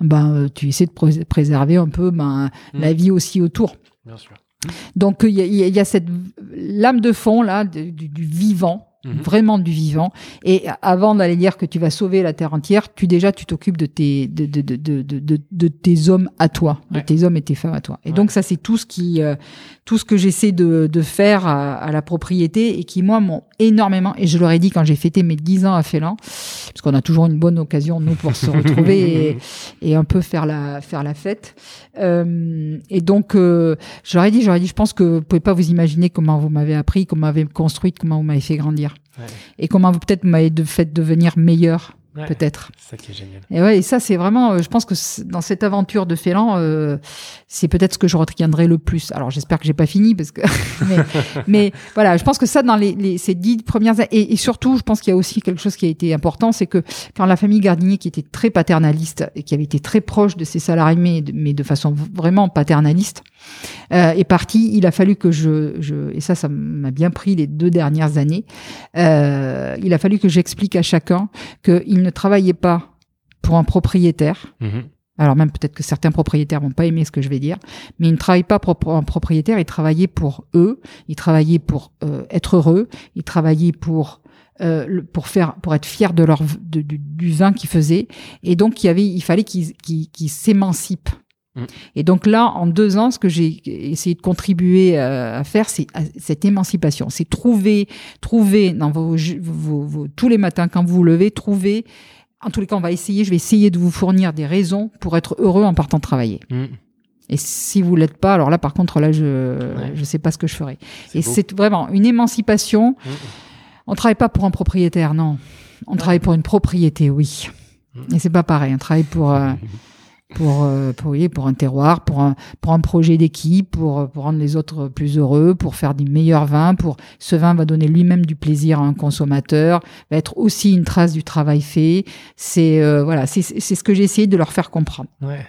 ben euh, tu essaies de pré- préserver un peu ben, Mm. la vie aussi autour Bien sûr. Donc il y a, cette lame de fond là du, du vivant, Mhm. vraiment du vivant. Et avant d'aller dire que tu vas sauver la terre entière, tu déjà tu t'occupes de tes de, de, de, de, de, tes hommes à toi, de tes hommes et tes femmes à toi. Et Ouais. donc ça c'est tout ce qui euh, tout ce que j'essaie de, de faire à, à la propriété et qui moi m'ont énormément et je leur ai dit quand j'ai fêté mes 10 ans à Félan parce qu'on a toujours une bonne occasion nous pour se retrouver et, et un peu faire la faire la fête. Euh, et donc euh, je leur ai dit, j'aurais dit, je pense que vous pouvez pas vous imaginer comment vous m'avez appris, comment vous m'avez construite, comment vous m'avez fait grandir. Ouais. Et comment vous peut-être m'avez fait devenir meilleur, Ouais. peut-être. C'est ça qui est génial. Et ouais, et ça c'est vraiment, euh, je pense que dans cette aventure de Félan, euh, c'est peut-être ce que je retiendrai le plus. Alors j'espère que j'ai pas fini parce que, mais, mais voilà, je pense que ça dans les, les ces dix premières années, et, et surtout, je pense qu'il y a aussi quelque chose qui a été important, c'est que quand la famille Gardinier, qui était très paternaliste et qui avait été très proche de ses salariés, mais de, mais de façon vraiment paternaliste, euh, est parti, il a fallu que je, je et ça, ça m'a bien pris les deux dernières années. Euh, il a fallu que j'explique à chacun qu'il ne travaillait pas pour un propriétaire. Mhm. Alors même peut-être que certains propriétaires vont pas aimer ce que je vais dire, mais il ne travaille pas pour un propriétaire, il travaillait pour eux, il travaillait pour euh, être heureux, il travaillait pour euh, pour faire pour être fier de leur de- du, du vin qu'ils faisaient et donc il y avait il fallait qu'ils qu'ils qu'ils s'émancipent Mm. et donc là en deux ans ce que j'ai essayé de contribuer euh, à faire c'est cette émancipation c'est trouver trouver dans vos, ju- vos, vos- tous les matins quand vous vous levez trouver en tous les cas, on va essayer, je vais essayer de vous fournir des raisons pour être heureux en partant travailler. Mm. Et si vous l'êtes pas, alors là, par contre, là, je je sais pas ce que je ferai. Et c'est vraiment une émancipation. Mm. On travaille pas pour un propriétaire, non. On travaille pour une propriété, oui. Mm. Et c'est pas pareil. On travaille pour euh, pour euh, pour, oui, pour un terroir, pour un pour un projet d'équipe, pour pour rendre les autres plus heureux, pour faire du meilleur vin, pour ce vin va donner lui-même du plaisir à un consommateur, va être aussi une trace du travail fait. C'est euh, voilà, c'est ce que j'ai essayé de leur faire comprendre. Ouais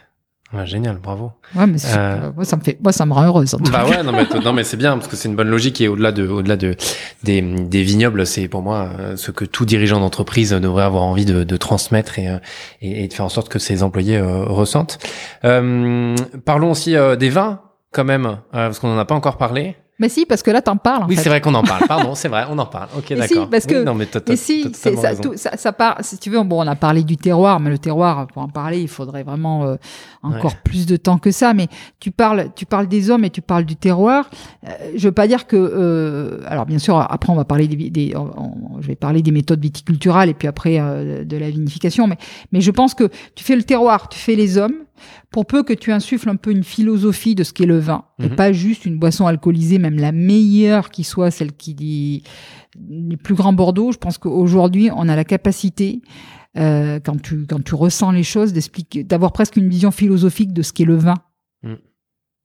génial, bravo. Ouais, mais euh... moi, ça me fait, moi, ça me rend heureuse. En tout bah ouais, non mais, non mais c'est bien parce que c'est une bonne logique et au-delà de, au-delà de des, des vignobles, c'est pour moi euh, ce que tout dirigeant d'entreprise devrait avoir envie de, de transmettre et, euh, et, et, de faire en sorte que ses employés euh, ressentent. Euh, parlons aussi des vins quand même, parce qu'on en a pas encore parlé. Mais si, parce que là, t'en parles. En oui, c'est vrai qu'on en parle. Pardon, c'est vrai, on en parle. Ok, d'accord. Si, parce que. non, mais, mais si, ça, tout, ça, ça, part. Si tu veux, bon, on a parlé du terroir, mais le terroir, pour en parler, il faudrait vraiment euh, encore plus de temps que ça. Mais tu parles, tu parles des hommes et tu parles du terroir. Euh, je veux pas dire que. Euh, alors, bien sûr, après, on va parler des. des je vais parler des méthodes viticulturales et puis après euh, de la vinification. Mais, mais je pense que tu fais le terroir, tu fais les hommes pour peu que tu insuffles un peu une philosophie de ce qu'est le vin, et mhm. pas juste une boisson alcoolisée, même la meilleure qui soit, celle qui dit les plus grands Bordeaux, je pense qu'aujourd'hui, on a la capacité, euh, quand, tu, quand tu ressens les choses, d'expliquer, d'avoir presque une vision philosophique de ce qu'est le vin. Mm.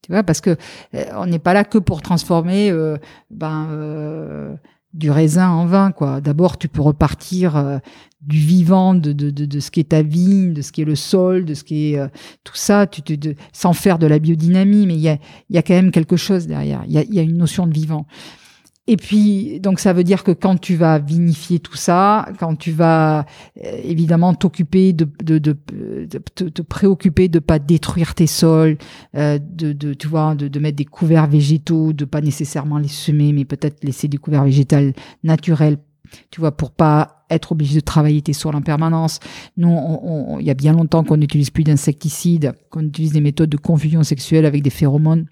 Tu vois, parce que euh, on n'est pas là que pour transformer euh, ben, du raisin en vin, quoi. D'abord, tu peux repartir euh, du vivant, de, de, de, de, ce qui est ta vigne, de ce qui est le sol, de ce qui est euh, tout ça, tu te, de, sans faire de la biodynamie, mais il y a, y a quand même quelque chose derrière. Il y a, y a une notion de vivant. Et puis, donc ça veut dire que quand tu vas vinifier tout ça, quand tu vas euh, évidemment t'occuper de, de, de, te, préoccuper de pas détruire tes sols, euh, de, de, tu vois, de, de mettre des couverts végétaux, de pas nécessairement les semer, mais peut-être laisser des couverts végétaux naturels, tu vois, pour pas être obligé de travailler tes sols en permanence. Nous, il y a bien longtemps qu'on n'utilise plus d'insecticides, qu'on utilise des méthodes de confusion sexuelle avec des phéromones.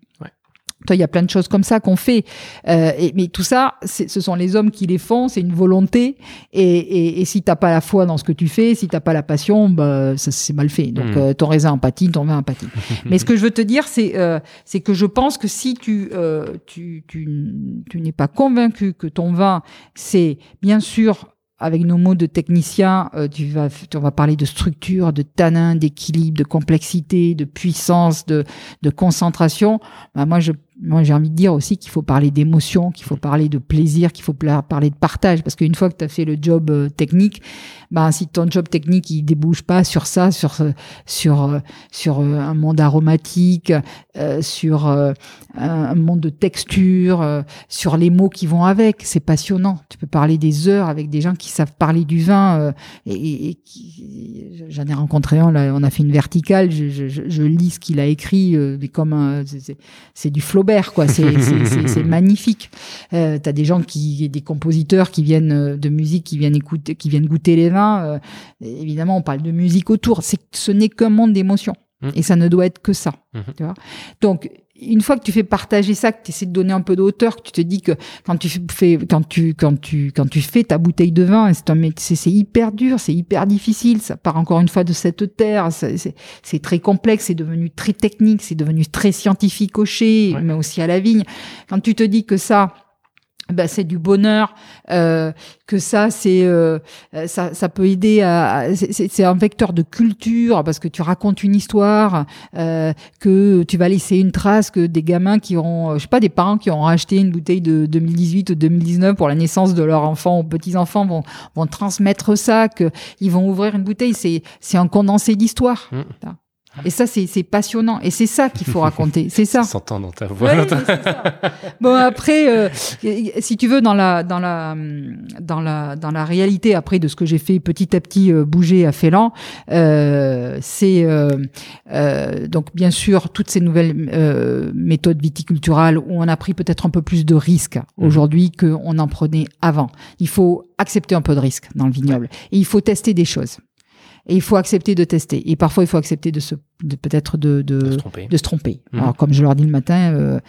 Il y a plein de choses comme ça qu'on fait. Euh, et, mais tout ça, ce sont les hommes qui les font, c'est une volonté. Et, et, et si t'as pas la foi dans ce que tu fais, si t'as pas la passion, bah, ça c'est mal fait. Donc, hmm. euh, ton raisin en ton vin en mais ce que je veux te dire, c'est euh, c'est que je pense que si tu euh, tu, tu, tu n'es pas convaincu que ton vin, c'est bien sûr avec nos mots de technicien, euh, tu vas, on va parler de structure, de tanin, d'équilibre, de complexité, de puissance, de, de concentration. Bah moi, je moi j'ai envie de dire aussi qu'il faut parler d'émotion, qu'il faut parler de plaisir, qu'il faut parler de partage, parce qu'une fois que tu as fait le job euh, technique, ben si ton job technique il débouche pas sur ça, sur sur euh, sur euh, un monde aromatique, sur un monde de texture, sur les mots qui vont avec, c'est passionnant. Tu peux parler des heures avec des gens qui savent parler du vin et, j'en ai rencontré un là, on a fait une verticale, je, je, lis ce qu'il a écrit, mais comme c'est du quoi. C'est magnifique. Euh, T'as des gens qui, des compositeurs qui viennent euh, de musique, qui viennent écouter, qui viennent goûter les vins. Euh, évidemment, on parle de musique autour. C'est, ce n'est qu'un monde d'émotions. Mmh. Et ça ne doit être que ça. Mmh. Tu vois? Donc, une fois que tu fais partager ça, que tu essaies de donner un peu de hauteur, que tu te dis que quand tu fais, quand tu, quand tu, quand tu fais ta bouteille de vin, c'est c'est hyper dur, c'est hyper difficile, ça part encore une fois de cette terre, c'est très complexe, c'est devenu très technique, c'est devenu très scientifique au chai, mais aussi à la vigne. Quand tu te dis que ça, bah, c'est du bonheur, euh, que ça, c'est euh, ça, ça peut aider à, c'est un vecteur de culture parce que tu racontes une histoire, euh, que tu vas laisser une trace, que des gamins qui ont, je sais pas, des parents qui ont acheté une bouteille de 2018 ou 2019 pour la naissance de leur enfant ou petits enfants vont vont transmettre ça, que ils vont ouvrir une bouteille, c'est c'est un condensé d'histoire. Mmh. Et ça, c'est passionnant. Et c'est ça qu'il faut raconter. C'est ça. S'entend dans ta voix. bon, après, euh, si tu veux, dans la, dans la, dans la, dans la réalité, après, de ce que j'ai fait petit à petit euh, bouger à Félan, euh, c'est euh, euh, donc bien sûr toutes ces nouvelles méthodes viticulturales où on a pris peut-être un peu plus de risques mmh. aujourd'hui qu'on en prenait avant. Il faut accepter un peu de risque dans le vignoble et il faut tester des choses. Et il faut accepter de tester. Et parfois, il faut accepter de se, de, peut-être de, de, de, se tromper. De se tromper. Mmh. Alors, comme je leur dis le matin, euh,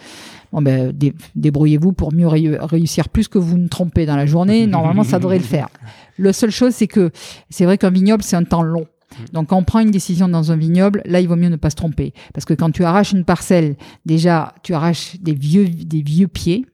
bon ben, débrouillez-vous pour mieux réussir plus que vous ne trompez dans la journée. Normalement, ça devrait le faire. La seule chose, c'est que c'est vrai qu'un vignoble, c'est un temps long. Mm. Donc, quand on prend une décision dans un vignoble, là, il vaut mieux ne pas se tromper. Parce que quand tu arraches une parcelle, déjà, tu arraches des vieux, des vieux pieds.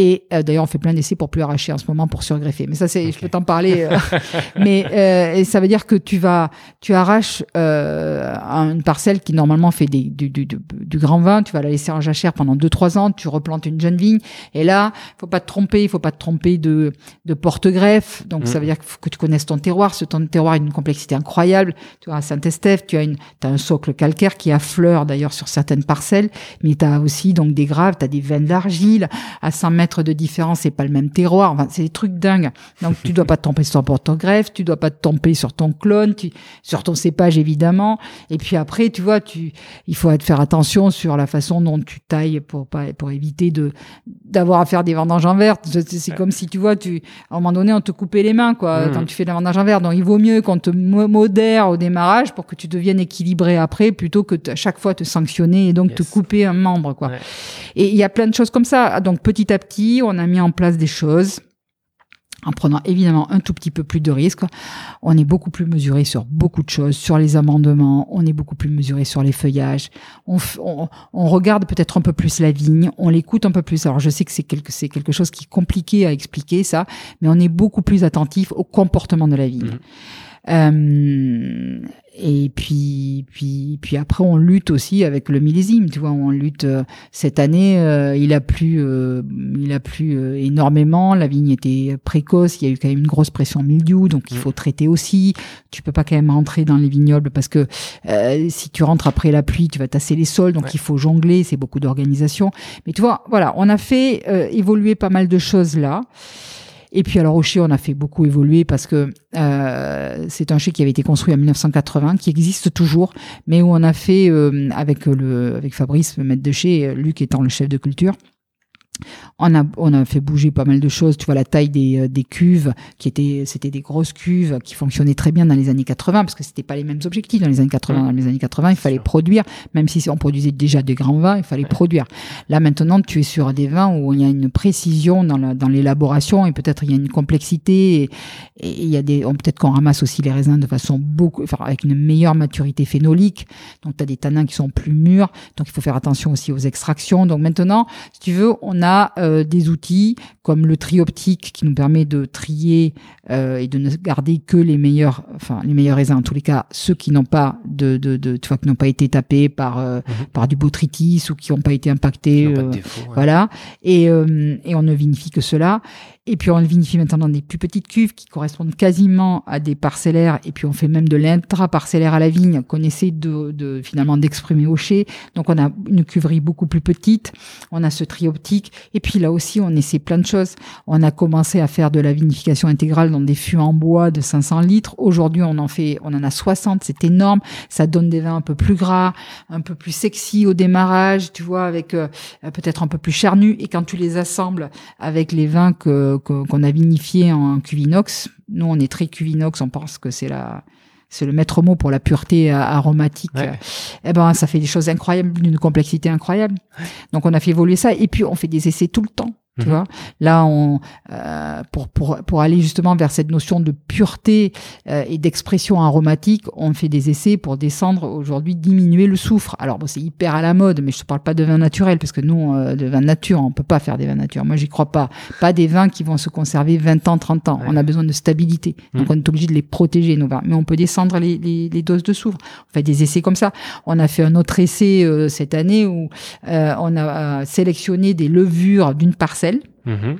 Et euh, d'ailleurs, on fait plein d'essais pour plus arracher en ce moment pour surgreffer. Mais ça, c'est, je peux t'en parler. Euh, mais euh, ça veut dire que tu vas, tu arraches une parcelle qui normalement fait des, du, du, du, grand vin. Tu vas la laisser en jachère pendant 2-3 ans. Tu replantes une jeune vigne. Et là, faut pas te tromper. Il faut pas te tromper de, de porte-greffe. Donc ça mm. veut dire que tu connaisses ton terroir. Ce ton terroir a une complexité incroyable. Tu vois, à Saint-Estèphe, tu as une, as un socle calcaire qui affleure d'ailleurs sur certaines parcelles. Mais tu as aussi donc des graves. Tu as des veines d'argile à 100 mètres de différence, c'est pas le même terroir. Enfin, c'est des trucs dingues. Donc, tu dois pas te tromper sur ton porte-greffe, tu dois pas te tromper sur ton clone, tu, sur ton cépage, évidemment. Et puis après, tu vois, tu, il faut faire attention sur la façon dont tu tailles pour pas, pour éviter de, d'avoir à faire des vendanges en vert. C'est comme si, tu vois, tu, à un moment donné, on te coupait les mains, quoi, mmh. quand tu fais de la vendange en vert. Donc, il vaut mieux qu'on te modère au démarrage pour que tu deviennes équilibré après, plutôt que à chaque fois te sanctionner et donc te couper un membre, quoi. Et il y a plein de choses comme ça. Donc, petit à petit, on a mis en place des choses en prenant évidemment un tout petit peu plus de risques. On est beaucoup plus mesuré sur beaucoup de choses, sur les amendements, on est beaucoup plus mesuré sur les feuillages, on, regarde peut-être un peu plus la vigne, on l'écoute un peu plus. Alors je sais que c'est quelque, quelque chose qui est compliqué à expliquer ça, mais on est beaucoup plus attentif au comportement de la vigne. Mmh. Euh, et puis, puis, puis après, on lutte aussi avec le millésime. Tu vois, on lutte. Euh, cette année, euh, il a plu, il a plu énormément. La vigne était précoce. Il y a eu quand même une grosse pression mildiou, donc il mmh. faut traiter aussi. Tu peux pas quand même rentrer dans les vignobles parce que si tu rentres après la pluie, tu vas tasser les sols. Donc il faut jongler. C'est beaucoup d'organisation. Mais tu vois, voilà, on a fait évoluer pas mal de choses là. Et puis alors au chai, on a fait beaucoup évoluer parce que euh, c'est un chai qui avait été construit en 1980, qui existe toujours, mais où on a fait euh, avec le avec Fabrice, le maître de chez, Luc étant le chef de culture, on a, on a fait bouger pas mal de choses. Tu vois, la taille des, euh, des cuves, qui étaient, c'était des grosses cuves qui fonctionnaient très bien dans les années 80, parce que c'était pas les mêmes objectifs dans les années 80. Dans les années 80, il fallait produire, même si on produisait déjà des grands vins, il fallait produire. Là, maintenant, tu es sur des vins où il y a une précision dans, la, dans l'élaboration et peut-être il y a une complexité et, il y a des, peut-être qu'on ramasse aussi les raisins de façon beaucoup, enfin, avec une meilleure maturité phénolique. Donc, tu as des tanins qui sont plus mûrs. Donc, il faut faire attention aussi aux extractions. Donc, maintenant, si tu veux, on a euh, des outils comme le tri optique qui nous permet de trier euh, et de ne garder que les meilleurs, enfin les meilleurs raisins. En tous les cas, ceux qui n'ont pas de, de, de, tu vois, qui n'ont pas été tapés par euh, mhm. par du botrytis ou qui n'ont pas été impactés, voilà. Et et on ne vinifie que cela. Et puis on le vinifie maintenant dans des plus petites cuves qui correspondent quasiment à des parcellaires. Et puis on fait même de l'intra-parcellaire à la vigne qu'on essaie de, de finalement d'exprimer au chai. Donc on a une cuverie beaucoup plus petite. On a ce tri optique. Et puis là aussi on essaie plein de choses. On a commencé à faire de la vinification intégrale dans des fûts en bois de 500 litres. Aujourd'hui on en fait, on en a 60. C'est énorme. Ça donne des vins un peu plus gras, un peu plus sexy au démarrage. Tu vois avec euh, peut-être un peu plus charnu. Et quand tu les assembles avec les vins que qu'on a vinifié en cuvinox. Nous, on est très cuvinox, on pense que c'est la c'est le maître mot pour la pureté aromatique. Eh ben, ça fait des choses incroyables, d'une complexité incroyable. Donc, on a fait évoluer ça. Et puis, on fait des essais tout le temps. Tu mhm. vois, là, on euh, pour pour pour aller justement vers cette notion de pureté euh, et d'expression aromatique, on fait des essais pour descendre aujourd'hui, diminuer le soufre. Alors bon, c'est hyper à la mode, mais je te parle pas de vin naturel parce que nous, euh, de vin nature, on peut pas faire des vins nature. Moi, j'y crois pas. Pas des vins qui vont se conserver 20 ans, 30 ans. On a besoin de stabilité, donc mhm. on est obligé de les protéger nos vins. Mais on peut descendre les, les, les, doses de soufre. On fait des essais comme ça. On a fait un autre essai cette année où on a sélectionné des levures d'une parcelle Mhm.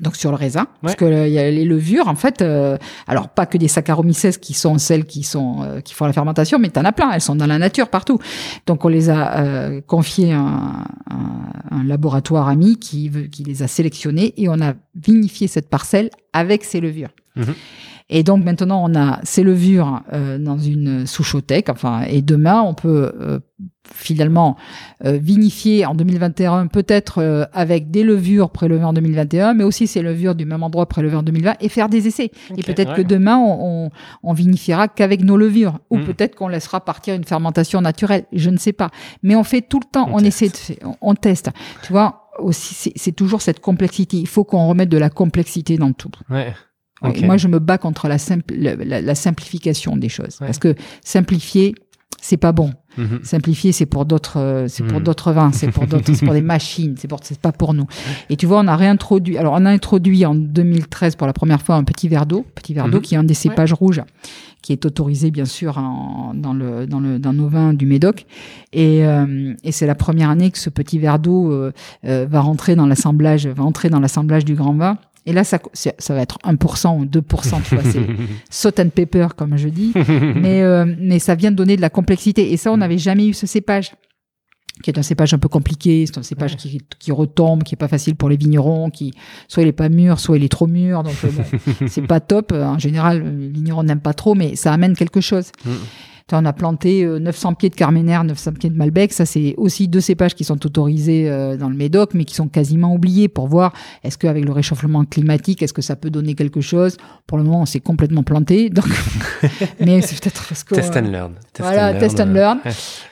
Donc sur le raisin, parce que y a les levures en fait. Euh, alors pas que des Saccharomyces qui sont celles qui sont euh, qui font la fermentation, mais t'en as plein. Elles sont dans la nature partout. Donc on les a euh, confiées à un, un, laboratoire ami qui qui les a sélectionnées et on a vinifié cette parcelle avec ces levures. Mhm. Et donc maintenant, on a ces levures euh, dans une souchothèque. Enfin, et demain, on peut euh, finalement euh, vinifier en 2021, peut-être avec des levures prélevées en 2021, mais aussi ces levures du même endroit prélevées en 2020 et faire des essais. et peut-être que demain, on, on, vinifiera qu'avec nos levures, ou hmm. peut-être qu'on laissera partir une fermentation naturelle. Je ne sais pas. Mais on fait tout le temps, on, essaie, de, on teste. Tu vois, aussi, c'est toujours cette complexité. Il faut qu'on remette de la complexité dans tout. Ouais. Et moi, je me bats contre la, la, simplification des choses. Parce que simplifier, c'est pas bon. Mhm. Simplifier, c'est pour d'autres, euh, c'est pour mhm. d'autres vins, c'est pour d'autres, c'est pour des machines, c'est pour, c'est pas pour nous. Et tu vois, on a réintroduit, alors on a introduit en 2013 pour la première fois un petit verre d'eau, petit verre d'eau mhm. qui est un des cépages rouges, qui est autorisé bien sûr dans le dans le dans nos vins du Médoc. Et, euh, et c'est la première année que ce petit verre d'eau euh, va rentrer dans l'assemblage, va entrer dans l'assemblage du grand vin. Et là, ça, ça va être 1% ou 2%, tu vois, c'est salt and pepper, comme je dis. mais, euh, mais ça vient de donner de la complexité. Et ça, on n'avait jamais eu ce cépage qui est un cépage un peu compliqué, c'est un cépage qui, qui, retombe, qui est pas facile pour les vignerons, qui soit il est pas mûr, soit il est trop mûr, donc euh, bon, c'est pas top. En général, les vignerons n'aiment pas trop, mais ça amène quelque chose. Mm on a planté 900 euh, pieds de Carménère, 900 pieds de Malbec. Ça, c'est aussi deux cépages qui sont autorisés euh, dans le Médoc, mais qui sont quasiment oubliés pour voir est-ce qu'avec le réchauffement climatique, est-ce que ça peut donner quelque chose? Pour le moment, on s'est complètement planté. Donc, mais c'est peut-être parce que test and learn. voilà, test and learn.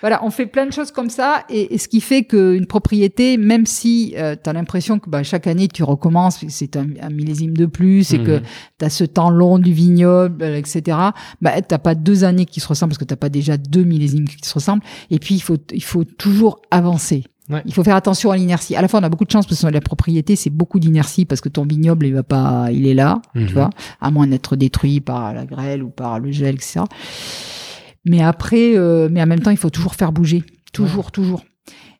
Voilà, on fait plein de choses comme ça, et, ce qui fait qu'une propriété, même si euh, tu as l'impression que bah, chaque année tu recommences, c'est un, millésime de plus, et que mhm. tu as ce temps long du vignoble, etc. Bah, t'as pas deux années qui se ressemblent que t'as pas déjà deux millésimes qui se ressemblent. Et puis il faut il faut toujours avancer. Il faut faire attention à l'inertie. À la fois, on a beaucoup de chance parce que la propriété, c'est beaucoup d'inertie parce que ton vignoble, il va pas, il est là, tu mhm. vois, à moins d'être détruit par la grêle ou par le gel, etc. Mais après, euh, mais en même temps, il faut toujours faire bouger, toujours, toujours.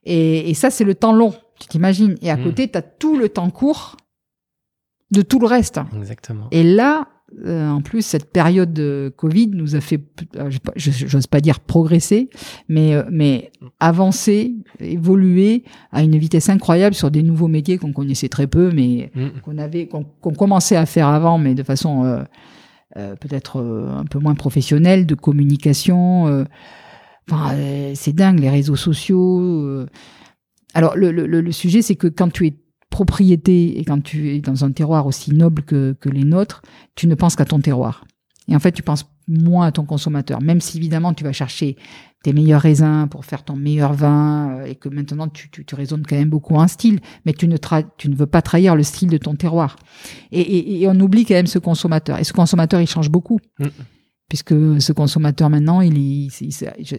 Et, et, ça, c'est le temps long, tu t'imagines. Et à mhm. côté, tu as tout le temps court de tout le reste. Exactement. Et là, euh, en plus, cette période de Covid nous a fait, euh, j'ose pas dire progresser, mais, euh, mais avancer, évoluer à une vitesse incroyable sur des nouveaux métiers qu'on connaissait très peu, mais mm. qu'on avait, qu'on commençait à faire avant, mais de façon peut-être un peu moins professionnelle, de communication. Enfin, c'est dingue, les réseaux sociaux. Alors, le, le, le sujet, c'est que quand tu es propriété et quand tu es dans un terroir aussi noble que, les nôtres, tu ne penses qu'à ton terroir. Et en fait, tu penses moins à ton consommateur, même si évidemment tu vas chercher tes meilleurs raisins pour faire ton meilleur vin euh, et que maintenant tu, raisonnes quand même beaucoup en style, mais tu ne, tu ne veux pas trahir le style de ton terroir. Et, on oublie quand même ce consommateur. Et ce consommateur, il change beaucoup. Mm puisque ce consommateur maintenant, il, il,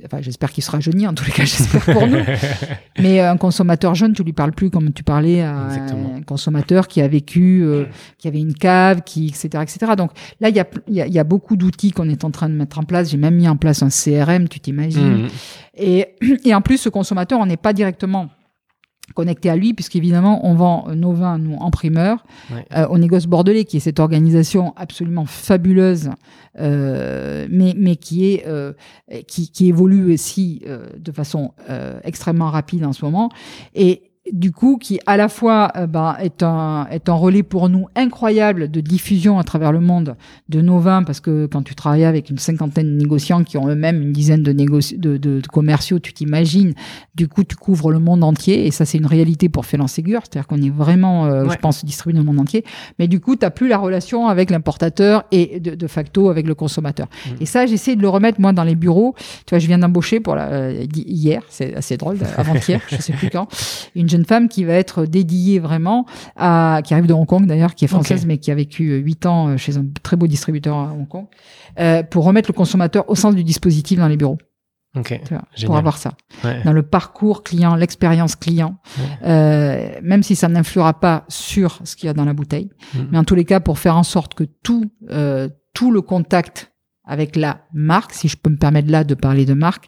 enfin, j'espère qu'il sera jeune, en tous les cas, j'espère pour nous. Mais un consommateur jeune, tu lui parles plus comme tu parlais à un consommateur qui a vécu, euh, qui avait une cave, qui, etc., etc. Donc là, il y a, y, y a beaucoup d'outils qu'on est en train de mettre en place. J'ai même mis en place un CRM, tu t'imagines. Mmh. Et, et en plus, ce consommateur, on n'est pas directement connecté à lui, puisqu'évidemment, on vend nos vins, nous, en primeur, euh, au négoce bordelais, qui est cette organisation absolument fabuleuse, euh, mais, mais qui, est, euh, qui, qui évolue aussi euh, de façon euh, extrêmement rapide en ce moment. Et, du coup, qui à la fois euh, ben, est, un, est un relais pour nous incroyable de diffusion à travers le monde de nos vins, parce que quand tu travailles avec une cinquantaine de négociants qui ont eux-mêmes une dizaine de, de, de, commerciaux, tu t'imagines, du coup, tu couvres le monde entier, et ça, c'est une réalité pour Félan Ségur, c'est-à-dire qu'on est vraiment, euh, je pense, distribué dans le monde entier, mais du coup, tu plus la relation avec l'importateur et de, de, facto avec le consommateur. Mmh. Et ça, j'essaie de le remettre, moi, dans les bureaux. Tu vois, je viens d'embaucher pour la, euh, hier, c'est assez drôle, avant-hier, je sais plus quand, une jeune femme qui va être dédiée vraiment à, qui arrive de Hong Kong d'ailleurs, qui est française mais qui a vécu euh, huit ans euh, chez un très beau distributeur à Hong Kong, euh, pour remettre le consommateur au centre du dispositif dans les bureaux. Okay. pour avoir ça. Dans le parcours client, l'expérience client, euh, même si ça n'influera pas sur ce qu'il y a dans la bouteille, mm. mais en tous les cas pour faire en sorte que tout, euh, tout le contact avec la marque, si je peux me permettre là de parler de marque,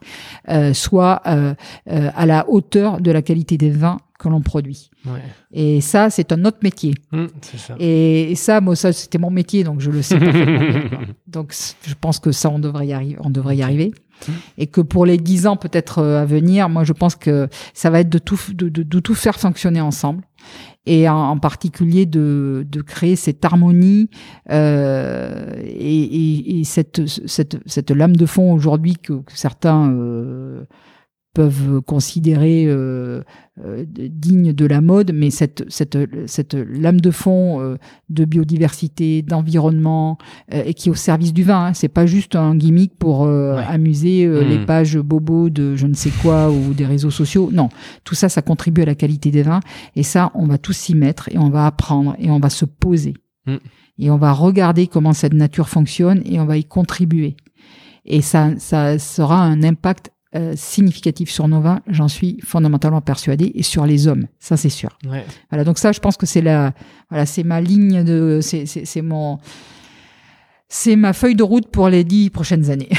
euh, soit euh, euh, à la hauteur de la qualité des vins que l'on produit. Ouais. Et ça, c'est un autre métier. Mmh, ça. Et, ça, moi, ça, c'était mon métier, donc je le sais donc, je pense que ça, on devrait y arriver. On devrait y arriver. Mmh. Et que pour les dix ans peut-être euh, à venir, moi, je pense que ça va être de tout, de, de, de tout faire fonctionner ensemble et en, particulier de, de, créer cette harmonie euh, et, et, et, cette, cette, cette lame de fond aujourd'hui que, que, certains euh, peuvent considérer euh, euh, digne de la mode, mais cette, cette, cette lame de fond euh, de biodiversité, d'environnement, euh, et qui est au service du vin. Hein. C'est pas juste un gimmick pour amuser mmh. les pages bobos de je ne sais quoi ou des réseaux sociaux. Non, tout ça, ça contribue à la qualité des vins. Et ça, on va tous s'y mettre et on va apprendre et on va se poser. Mm. Et on va regarder comment cette nature fonctionne et on va y contribuer. Et ça, ça sera un impact euh, significatif sur nos vins, j'en suis fondamentalement persuadé, et sur les hommes, ça c'est sûr. Voilà, donc ça, je pense que c'est la, voilà, c'est ma ligne de, c'est mon, c'est ma feuille de route pour les dix prochaines années.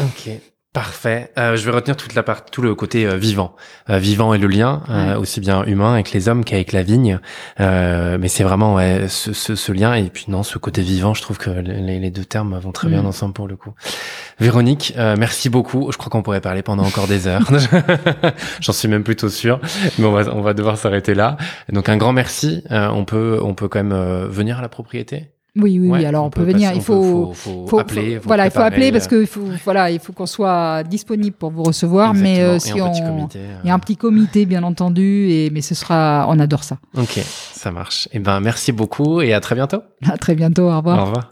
Ok. Parfait. Euh, je vais retenir toute la part, tout le côté euh, vivant, euh, vivant et le lien, euh, aussi bien humain avec les hommes qu'avec la vigne. mais c'est vraiment ouais, ce, ce, ce, lien et puis non, ce côté vivant. Je trouve que les, les deux termes vont très bien mm. ensemble pour le coup. Véronique, merci beaucoup. Je crois qu'on pourrait parler pendant encore des heures. J'en suis même plutôt sûr, mais on va on va devoir s'arrêter là. Donc un grand merci. on peut on peut quand même venir à la propriété. Oui, oui, alors on, peut, venir. il faut, appeler. voilà, il faut appeler parce que faut, voilà, il faut qu'on soit disponible pour vous recevoir. Mais euh, si on, il y a un petit comité, bien entendu, et mais ce sera, on adore ça. Ok, ça marche. Et eh ben, merci beaucoup et à très bientôt. À très bientôt. Au revoir. Au revoir.